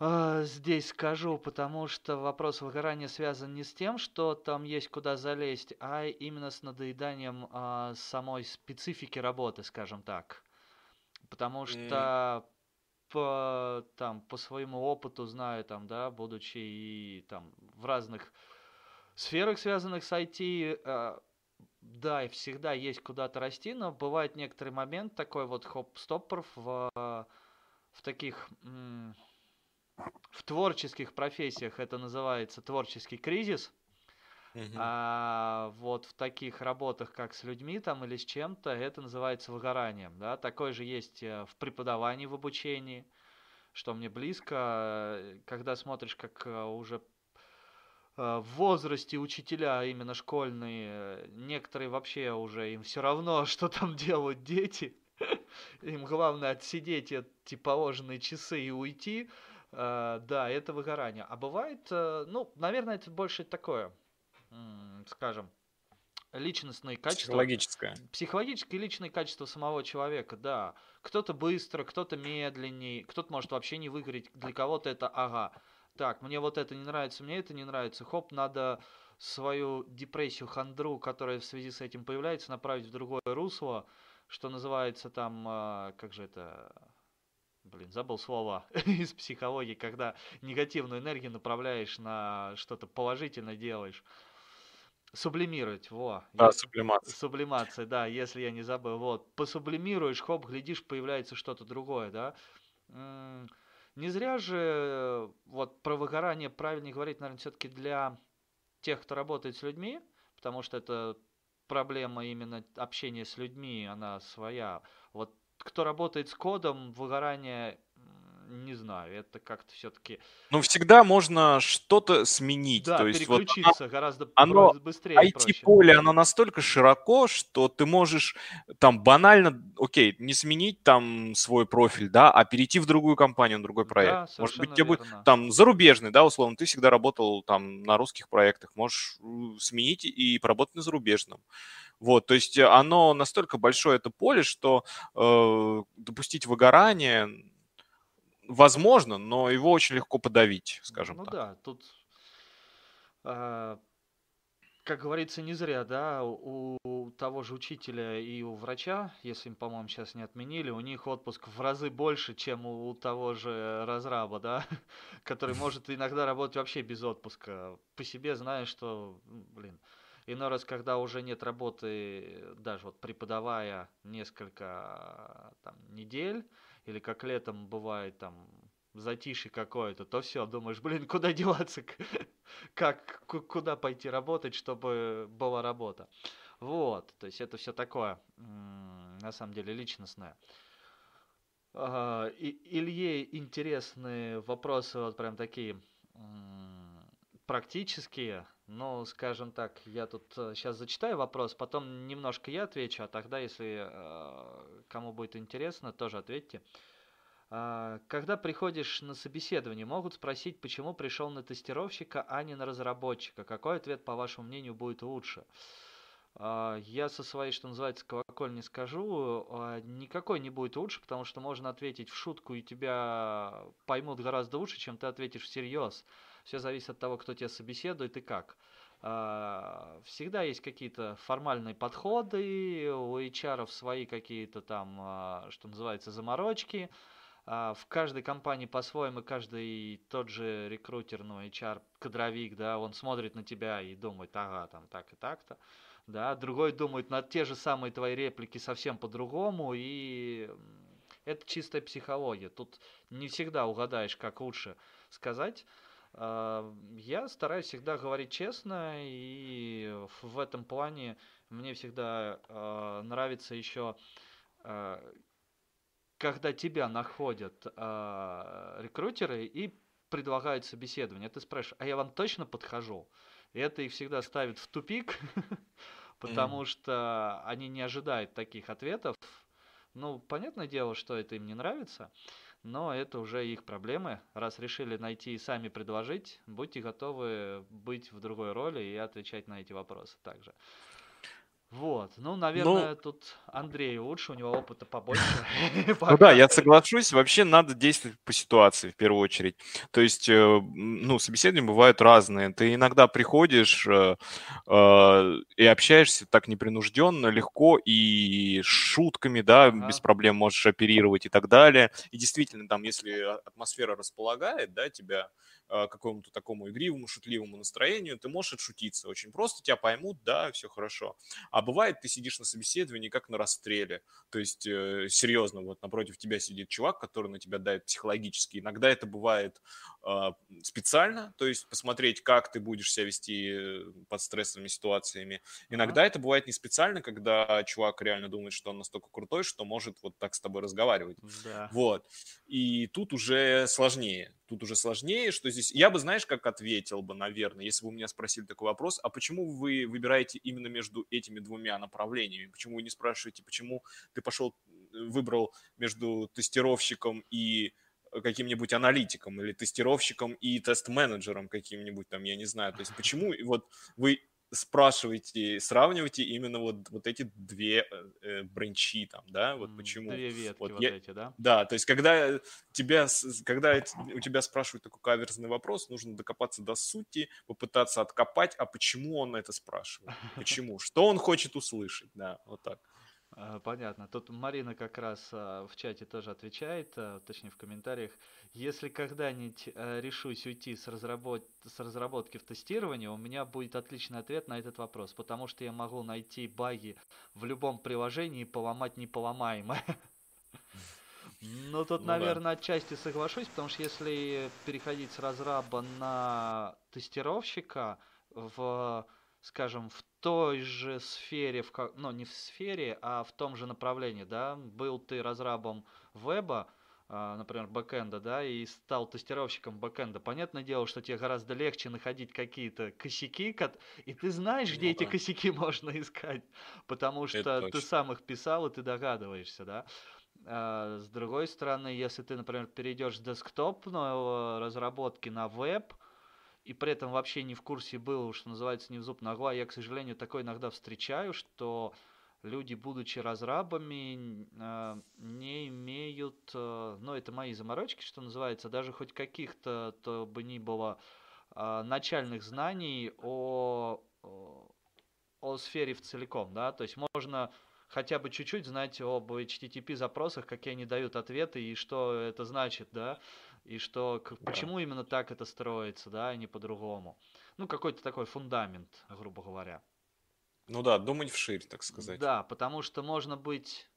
здесь скажу, потому что вопрос выгорания связан не с тем, что там есть куда залезть, а именно с надоеданием а, самой специфики работы, скажем так. Потому М. что по, там, по своему опыту знаю, там, да, будучи и там в разных сферах, связанных с IT, а, да, и всегда есть куда-то расти, но бывает некоторый момент такой вот хоп-стоппер в, в таких, в творческих профессиях это называется творческий кризис. Uh-huh. А вот в таких работах, как с людьми там или с чем-то, это называется выгоранием. Да? Такое же есть э, в преподавании, в обучении, что мне близко, э, когда смотришь, как э, уже в возрасте учителя, именно школьные, некоторые вообще уже им все равно, что там делают дети. Им главное отсидеть эти положенные часы и уйти. Да, это выгорание. А бывает, ну, наверное, это больше такое скажем, личностные качества. Психологическое. Психологические и личные качества самого человека, да. Кто-то быстро, кто-то медленней, кто-то может вообще не выгореть. Для кого-то это ага. Так, мне вот это не нравится, мне это не нравится. Хоп, надо свою депрессию, хандру, которая в связи с этим появляется, направить в другое русло, что называется там, а, как же это, блин, забыл слово из психологии, когда негативную энергию направляешь на что-то положительное делаешь. Сублимировать, во. Да, я... сублимация. Сублимация, да, если я не забыл. Вот, посублимируешь, хоп, глядишь, появляется что-то другое, да. Не зря же вот про выгорание правильнее говорить, наверное, все-таки для тех, кто работает с людьми, потому что это проблема именно общения с людьми, она своя. Вот кто работает с кодом, выгорание не знаю, это как-то все-таки... Ну, всегда можно что-то сменить. Да, то есть переключиться вот гораздо оно, быстрее. IT-поле, оно настолько широко, что ты можешь там банально, окей, не сменить там свой профиль, да, а перейти в другую компанию, на другой проект. Да, Может быть, тебе будет там зарубежный, да, условно, ты всегда работал там на русских проектах, можешь сменить и поработать на зарубежном. Вот, то есть оно настолько большое это поле, что э, допустить выгорание возможно, но его очень легко подавить, скажем ну так. Ну да, тут, э, как говорится, не зря, да, у, у того же учителя и у врача, если им, по-моему, сейчас не отменили, у них отпуск в разы больше, чем у, у того же разраба, да, который может иногда работать вообще без отпуска. По себе знаю, что, блин, Иной раз, когда уже нет работы, даже вот преподавая несколько там, недель, или как летом бывает там затишье какое-то, то все, думаешь, блин, куда деваться, как, куда пойти работать, чтобы была работа. Вот, то есть это все такое, на самом деле, личностное. Илье интересные вопросы, вот прям такие практические, ну, скажем так, я тут сейчас э, зачитаю вопрос, потом немножко я отвечу, а тогда, если э, кому будет интересно, тоже ответьте. Э, когда приходишь на собеседование, могут спросить, почему пришел на тестировщика, а не на разработчика. Какой ответ, по вашему мнению, будет лучше? Э, я со своей, что называется, колокольни скажу, э, никакой не будет лучше, потому что можно ответить в шутку, и тебя поймут гораздо лучше, чем ты ответишь всерьез. Все зависит от того, кто тебя собеседует и как. А, всегда есть какие-то формальные подходы, у HR свои какие-то там, а, что называется, заморочки. А, в каждой компании по-своему, каждый тот же рекрутер, ну, HR, кадровик, да, он смотрит на тебя и думает, ага, там так и так-то. Да, другой думает на те же самые твои реплики совсем по-другому, и это чистая психология. Тут не всегда угадаешь, как лучше сказать. А, я стараюсь всегда говорить честно, и в этом плане мне всегда а, нравится еще, а, когда тебя находят рекрутеры и предлагают собеседование. Ты спрашиваешь, а я вам точно подхожу? И это их всегда ставит в тупик, потому что они не ожидают таких ответов. Ну, понятное дело, что это им не нравится но это уже их проблемы. Раз решили найти и сами предложить, будьте готовы быть в другой роли и отвечать на эти вопросы также. Вот, ну, наверное, ну, тут Андрей лучше, у него опыта побольше. Ну да, я соглашусь. Вообще надо действовать по ситуации в первую очередь. То есть, э, ну, собеседования бывают разные. Ты иногда приходишь э, э, и общаешься так непринужденно, легко и шутками, да, без проблем можешь оперировать и так далее. И действительно, там, если атмосфера располагает, да, тебя какому-то такому игривому, шутливому настроению, ты можешь отшутиться очень просто, тебя поймут, да, все хорошо. А бывает, ты сидишь на собеседовании как на расстреле, то есть э, серьезно, вот напротив тебя сидит чувак, который на тебя дает психологически. Иногда это бывает э, специально, то есть посмотреть, как ты будешь себя вести э, под стрессовыми ситуациями. Иногда это бывает не специально, когда чувак реально думает, что он настолько крутой, что может вот так с тобой разговаривать. Да. Вот. И тут уже сложнее. Тут уже сложнее, что здесь... Я бы, знаешь, как ответил бы, наверное, если бы у меня спросили такой вопрос, а почему вы выбираете именно между этими двумя направлениями? Почему вы не спрашиваете, почему ты пошел, выбрал между тестировщиком и каким-нибудь аналитиком или тестировщиком и тест-менеджером каким-нибудь там, я не знаю. То есть почему вот вы спрашиваете, сравнивайте именно вот, вот эти две э бренчи там, да, вот почему. Две ветки вот, вот я, эти, да? Да, то есть когда тебя, когда у тебя спрашивают такой каверзный вопрос, нужно докопаться до сути, попытаться откопать, а почему он это спрашивает, почему, что он хочет услышать, да, вот так. А, понятно. Тут Марина как раз а, в чате тоже отвечает, а, точнее в комментариях. Если когда-нибудь решусь уйти с, разработ... с разработки в тестирование, у меня будет отличный ответ на этот вопрос, потому что я могу найти баги в любом приложении и поломать неполомаемое. Ну, тут, Ну наверное, отчасти соглашусь, потому что если переходить с разраба на тестировщика в, скажем, в той же сфере, в, ка- ну, не в сфере, а в том же направлении, да, был ты разрабом веба, а, например, бэкэнда, да, и стал тестировщиком бэкэнда, понятное дело, что тебе гораздо легче находить какие-то косяки, и ты знаешь, где Ну эти да. косяки можно искать, потому Это что ты точно. сам их писал, и ты догадываешься, да. А, С другой стороны, если ты, например, перейдешь с десктопной э, разработки на веб, и при этом вообще не в курсе был, что называется, не в зуб ногла, я, к сожалению, такое иногда встречаю, что люди, будучи разрабами, а, не имеют, э, ну, это мои заморочки, что называется, даже хоть каких-то, то бы ни было, а, начальных знаний о о сфере в целиком, да, то есть можно хотя бы чуть-чуть знать об HTTP запросах, какие они дают ответы и что это значит, да, и что, к- почему именно так это строится, да, а не по-другому. Ну, какой-то такой фундамент, грубо говоря. Ну да, думать вширь, так сказать. Да, потому что можно быть,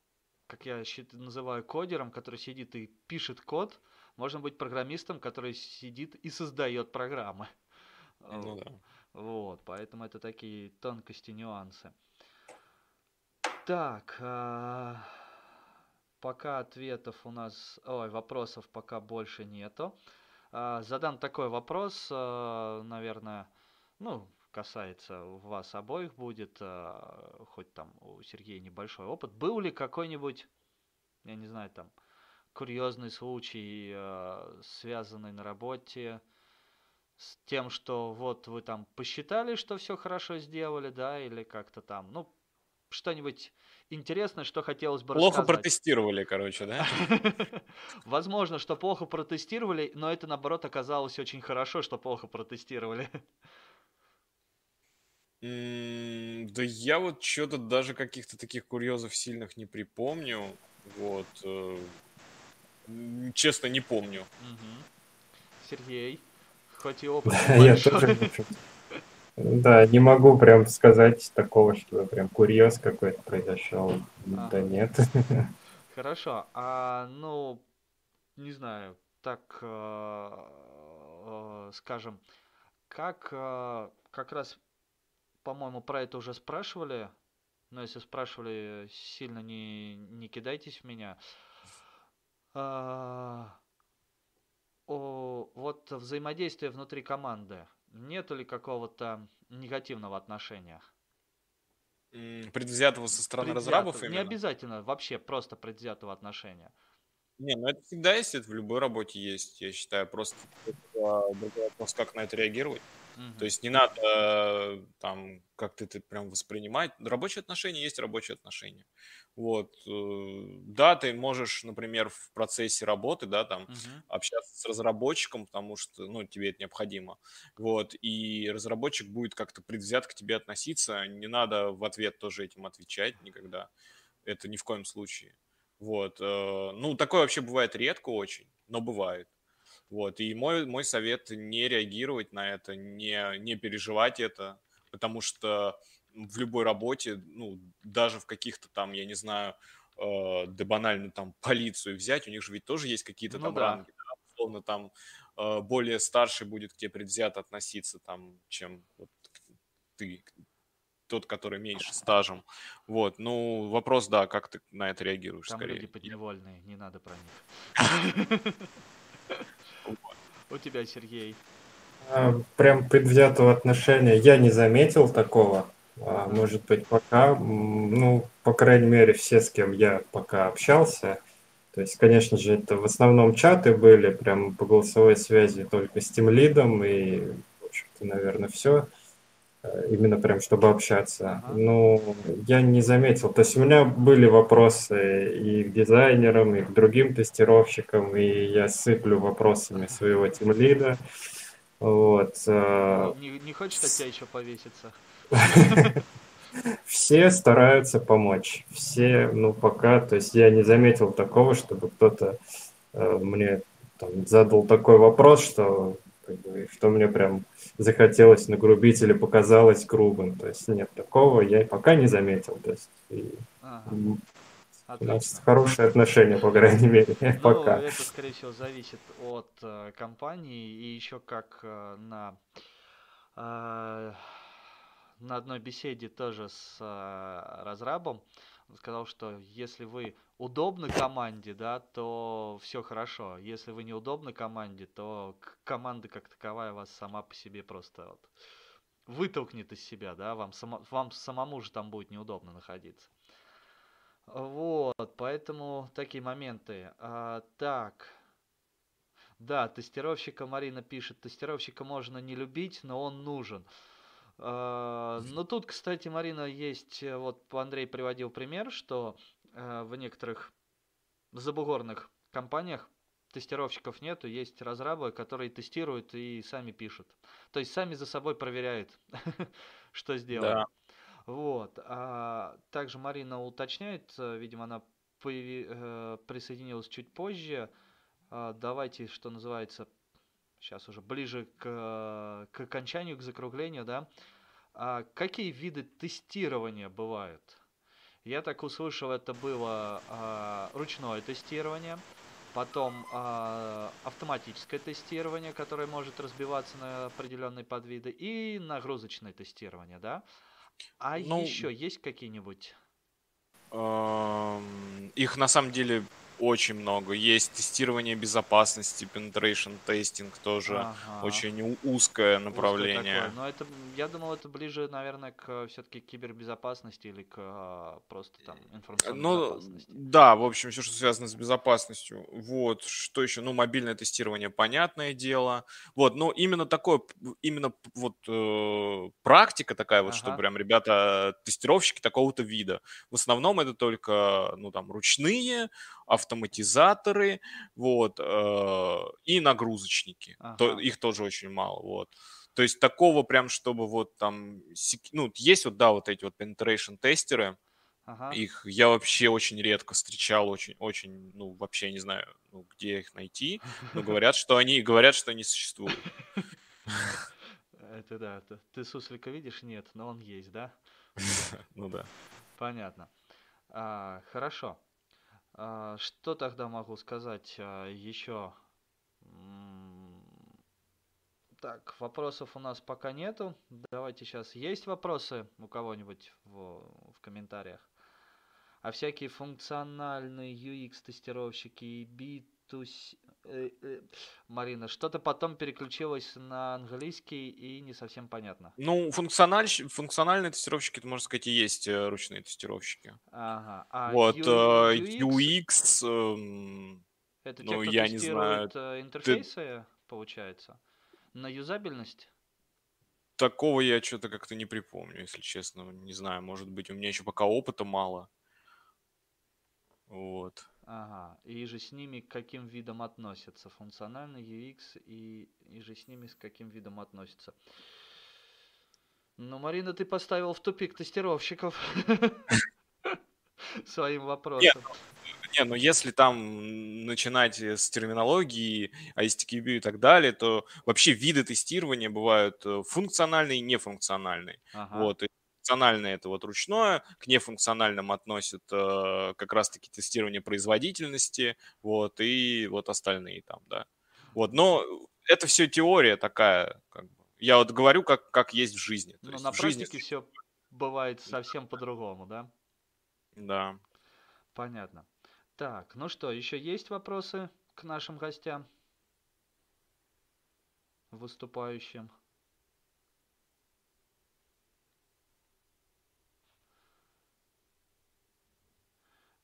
как я называю, кодером, который сидит и пишет код, можно быть программистом, который сидит и создает программы. Ну да. Вот, поэтому это такие тонкости, нюансы. Так, а, пока ответов у нас, ой, вопросов пока больше нету. А, Задам такой вопрос, а, наверное, ну, касается вас обоих будет, а, хоть там у Сергея небольшой опыт. Был ли какой-нибудь, я не знаю, там, курьезный случай, связанный на работе с тем, что вот вы там посчитали, что все хорошо сделали, да, или как-то там, ну, что-нибудь интересное, что хотелось бы Плохо рассказать. протестировали, короче, да? Возможно, что плохо протестировали, но это наоборот оказалось очень хорошо, что плохо протестировали. Да я вот что-то даже каких-то таких курьезов сильных не припомню. Вот. э, Честно, не помню. Сергей, хоть и опыт я тоже, да, не могу прям сказать такого, что прям курьез какой-то произошел. Да Ага. нет. Хорошо, а ну, не знаю, так, э, э, скажем, как э, как раз, по-моему, про это уже спрашивали, но если спрашивали, сильно не, не кидайтесь в меня. А, о, вот взаимодействие внутри команды. Нету ли какого-то негативного отношения? Предвзятого со стороны Предвзято- разрабов Не именно? обязательно, вообще просто предвзятого отношения. Не, ну это всегда есть, это в любой работе есть, я считаю. Просто другой вопрос, как на это реагировать. Мгм. То есть не надо э, там как-то это прям воспринимать. Рабочие отношения есть рабочие отношения. Вот. э, Да, ты можешь, например, в процессе работы, да, там, Мгм. общаться с разработчиком, потому что, ну, тебе это необходимо. Вот. И разработчик будет как-то предвзят к тебе относиться. Не надо в ответ тоже этим отвечать никогда. Это ни в коем случае. Вот. э, Ну, такое вообще бывает редко очень, но бывает. Вот, и мой, мой совет не реагировать на это, не, не переживать это, потому что в любой работе, ну, даже в каких-то там, я не знаю, э, да банально там полицию взять, у них же ведь тоже есть какие-то Ну там да. ранги, да, условно там э, более старший будет к тебе предвзято относиться там, чем вот ты, тот, который меньше стажем. Вот, ну, вопрос, да, как ты на это реагируешь Там скорее. люди подневольные, не надо про них. У тебя, Сергей. А, Прям предвзятого отношения я не заметил такого. А, Может быть, пока, ну, по крайней мере, все, с кем я пока общался, то есть, конечно же, это в основном чаты были, прям по голосовой связи только с тимлидом и, в общем-то, наверное, все. Именно прям, чтобы общаться. Ага. Ну, я не заметил. То есть у меня были вопросы и к дизайнерам, и к другим тестировщикам, и я сыплю вопросами своего тимлида. Вот. э, Не, не хочешь от тебя еще повеситься? Все стараются помочь. Все, ну, пока, то есть я не заметил такого, чтобы кто-то э, мне там, задал такой вопрос, что, как бы, что мне прям захотелось нагрубить или показалось грубым. То есть нет такого, я пока не заметил. То есть и, Ага, у нас хорошие отношения, по крайней мере, Ну, пока. это, скорее всего, зависит от э, компании и еще как э, на э, на одной беседе тоже с э, разрабом он сказал, что если вы удобны команде, да, то все хорошо. Если вы неудобны команде, то команда как таковая вас сама по себе просто вот вытолкнет из себя, да, вам, само- вам самому же там будет неудобно находиться. Вот, поэтому такие моменты. А, так. Да, тестировщика Марина пишет, тестировщика можно не любить, но он нужен. А, ну тут, кстати, Марина, есть, э, вот Андрей приводил пример, что э, в некоторых забугорных компаниях тестировщиков нету, есть разрабы, которые тестируют и сами пишут. То есть сами за собой проверяют, что сделали. Да. Вот. А также Марина уточняет, э, видимо, она присоединилась чуть позже. А, Давайте, что называется, сейчас уже ближе к, к окончанию, к закруглению, да. А какие виды тестирования бывают? Я так услышал, это было а, ручное тестирование, потом а, автоматическое тестирование, которое может разбиваться на определенные подвиды, и нагрузочное тестирование, да? А Ну, еще есть какие-нибудь? Эм, Их на самом деле очень много. Есть тестирование безопасности, penetration тестинг тоже Ага. очень узкое Узкое направление. такое. Но это, я думал, это ближе, наверное, к все-таки кибербезопасности или к а, просто там информационной Ну, безопасности. да, в общем, все, что связано с безопасностью. Вот, что еще? Ну, мобильное тестирование, понятное дело. Вот, но именно такое, именно вот э, практика такая вот, что Ага. прям ребята, тестировщики такого-то вида. В основном это только, ну, там, ручные, автоматизаторы, вот, э, и нагрузочники. То- Ага. их тоже очень мало, вот. То есть такого прям, чтобы вот там, ну, есть вот, да, вот эти вот penetration тестеры, Ага. их я вообще очень редко встречал, очень, очень, ну, вообще не знаю, ну, где их найти, но говорят, что они, говорят, что они существуют. Это да. Ты суслика видишь? Нет, но он есть, да? Ну да. Понятно. А, хорошо. А, что тогда могу сказать а, еще? Так, вопросов у нас пока нету. Давайте сейчас. Есть вопросы у кого-нибудь в, в комментариях? А всякие функциональные UX-тестировщики и B2C... э, э, Марина, что-то потом переключилось на английский и не совсем понятно. Ну, функциональщ- функциональные тестировщики, это, можно сказать, и есть э, ручные тестировщики. Ага. А Вот, U- UX? UX, эм, Это те, Ну, кто я не знаю. интерфейсы, получается, на юзабельность? такого я что-то как-то не припомню, если честно. Не знаю, может быть, у меня еще пока опыта мало. Вот. Ага. И же с ними к каким видом относятся? Функциональный UX и, и же с ними с каким видом относятся? Ну, Марина, ты поставил в тупик тестировщиков своим вопросом. Не, ну если там начинать с терминологии, ISTQB и так далее, то вообще виды тестирования бывают э, функциональные и нефункциональные. Ага. Вот, и функциональное это вот ручное, к нефункциональным относят э, как раз-таки тестирование производительности, вот, и вот остальные там, да. Вот, но это все теория такая, как бы. Я вот говорю, как, как есть в жизни. Но на в жизни практике все бывает совсем по-другому, да? Да. Понятно. Так, ну что, еще есть вопросы к нашим гостям? Выступающим.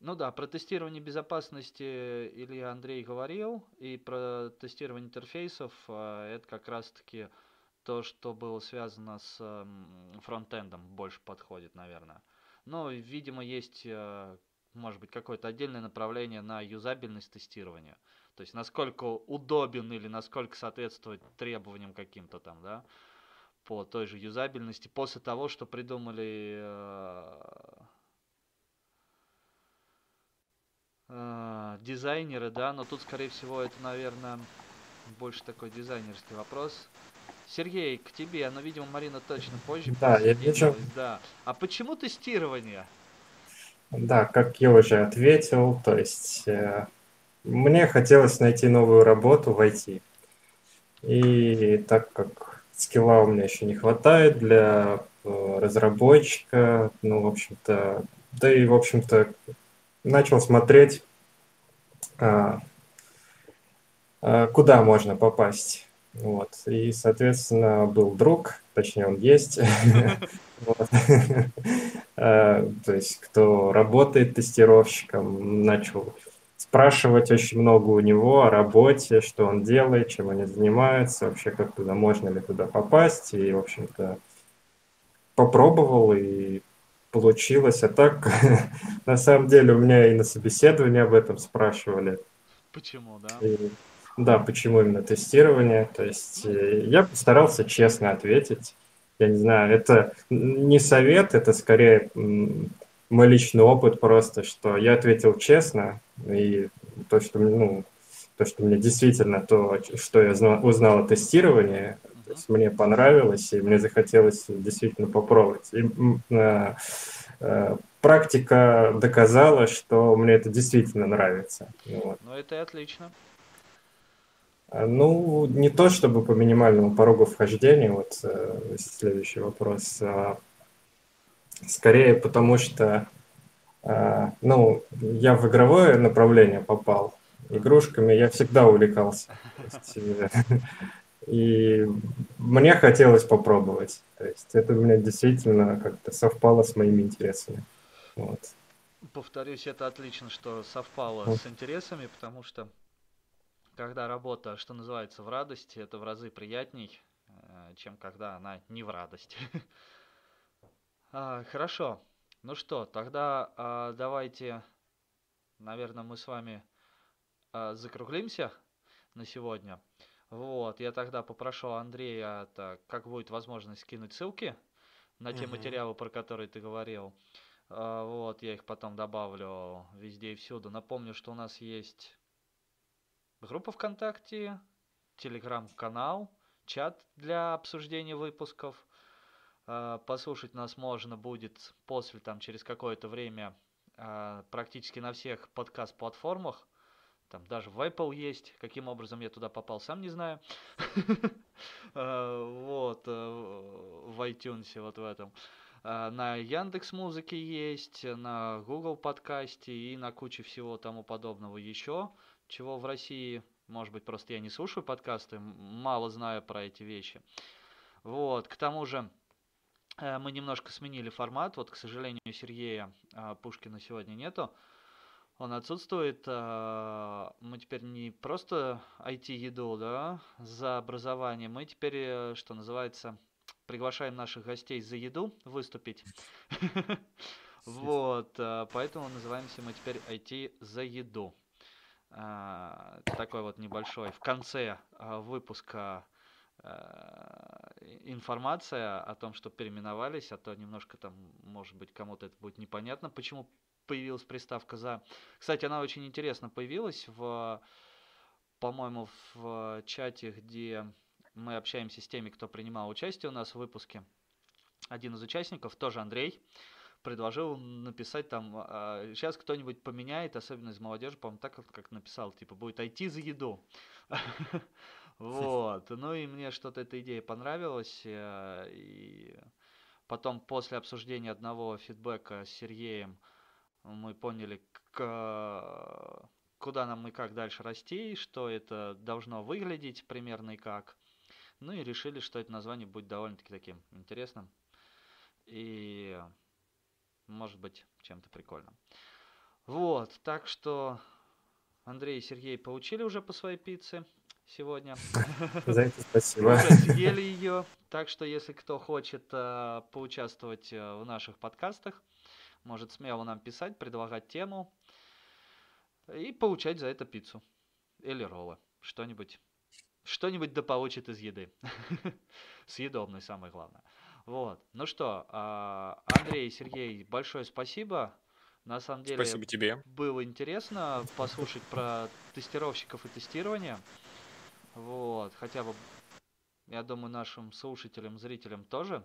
Ну да, про тестирование безопасности Илья Андрей говорил, и про тестирование интерфейсов а, это как раз-таки то, что было связано с м, фронтендом, больше подходит, наверное. Ну, и, видимо, есть, э, может быть, какое-то отдельное направление на юзабельность тестирования. То есть, насколько удобен или насколько соответствует требованиям каким-то там, да, по той же юзабельности, после того, что придумали э, дизайнеры, да, но тут, скорее всего, это, наверное, больше такой дизайнерский вопрос. Сергей, к тебе, но, видимо, Марина точно позже Да, я вижу. да. А почему тестирование? Да, как я уже ответил, то есть э, мне хотелось найти новую работу в IT. И так как скилла у меня еще не хватает для э, разработчика, ну, в общем-то, да и, в общем-то, начал смотреть, а, а, куда можно попасть. Вот. И, соответственно, был друг, точнее, он есть. Э, то есть, кто работает тестировщиком, начал спрашивать очень много у него о работе, что он делает, чем они занимаются, вообще как туда, можно ли туда попасть. И, в общем-то, попробовал, и получилось. А так, на самом деле, у меня и на собеседовании об этом спрашивали. Почему, да? И, да, почему именно тестирование. То есть э, я постарался честно ответить. Я не знаю, это не совет, это скорее мой личный опыт просто, что я ответил честно, и то, что, ну, то, что мне действительно то, что я знал, узнал о тестировании, то есть мне понравилось, и мне захотелось действительно попробовать. И, э, э, практика доказала, что мне это действительно нравится. Вот. Ну, это и отлично. А, Ну, не то чтобы по минимальному порогу вхождения, вот э, следующий вопрос, а скорее потому что, а, ну, я в игровое направление попал, игрушками я всегда увлекался. И мне хотелось попробовать. То есть это у меня действительно как-то совпало с моими интересами. Вот. Повторюсь, это отлично, что совпало Вот. с интересами, потому что когда работа, что называется, в радости, это в разы приятней, э, чем когда она не в радости. А, Хорошо. Ну что, тогда а, давайте, наверное, мы с вами а, закруглимся на сегодня. Вот, я тогда попрошу Андрея, это, как будет возможность, скинуть ссылки на те Мгм. материалы, про которые ты говорил. А, Вот, я их потом добавлю везде и всюду. Напомню, что у нас есть группа ВКонтакте, телеграм-канал, чат для обсуждения выпусков. А, Послушать нас можно будет после, там, через какое-то время а, практически на всех подкаст-платформах. Там даже в Apple есть. Каким образом я туда попал, сам не знаю. А, Вот, э, в iTunes, вот в этом. А, На Яндекс Музыке есть, на Google подкасте и на куче всего тому подобного еще, чего в России, может быть, просто я не слушаю подкасты, мало знаю про эти вещи. Вот, к тому же э, мы немножко сменили формат, вот, к сожалению, Сергея Пушкина сегодня нету, он отсутствует, а, мы теперь не просто IT-еду, да, за образование, мы теперь, э, что называется, приглашаем наших гостей за еду выступить. Вот, а, поэтому называемся мы теперь IT за еду. А, Такой вот небольшой в конце выпуска информация о том, что переименовались, а то немножко там, может быть, кому-то это будет непонятно, почему появилась приставка «за». Кстати, она очень интересно появилась в, по-моему, в чате, где мы общаемся с теми, кто принимал участие у нас в выпуске. Один из участников, тоже Андрей, предложил написать там, а, сейчас кто-нибудь поменяет, особенно из молодежи, по-моему, так как написал, типа, будет IT за еду. Вот, ну и мне что-то эта идея понравилась, э, и потом после обсуждения одного фидбэка с Сергеем мы поняли, куда нам и как дальше расти, что это должно выглядеть примерно и как. Ну и решили, что это название будет довольно-таки таким интересным. И может быть чем-то прикольным. Вот, так что Андрей и Сергей получили уже по своей пицце сегодня. За это спасибо. Уже съели ее. Так что, если кто хочет э, поучаствовать э, в наших подкастах, может смело нам писать, предлагать тему и получать за это пиццу. Или роллы. Что-нибудь. Что-нибудь да получит из еды. Съедобный, самое главное. Вот. Ну что, э, Андрей, Сергей, большое спасибо. На самом деле Спасибо тебе. было интересно послушать про тестировщиков и тестирование. Вот, хотя бы, я думаю, нашим слушателям, зрителям тоже.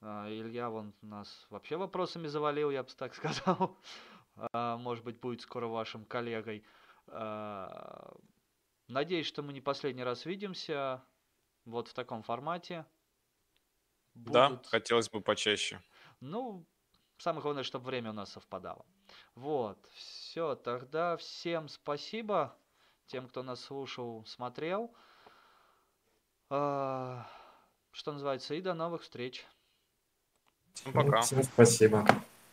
А, Илья вон нас вообще вопросами завалил, я бы так сказал. А, может быть, будет скоро вашим коллегой. А, надеюсь, что мы не последний раз видимся вот в таком формате. Да, хотелось бы почаще. Ну, самое главное, чтобы время у нас совпадало. Вот, все, тогда всем спасибо тем, кто нас слушал, смотрел. Что называется, и до новых встреч. Пока. Всем спасибо.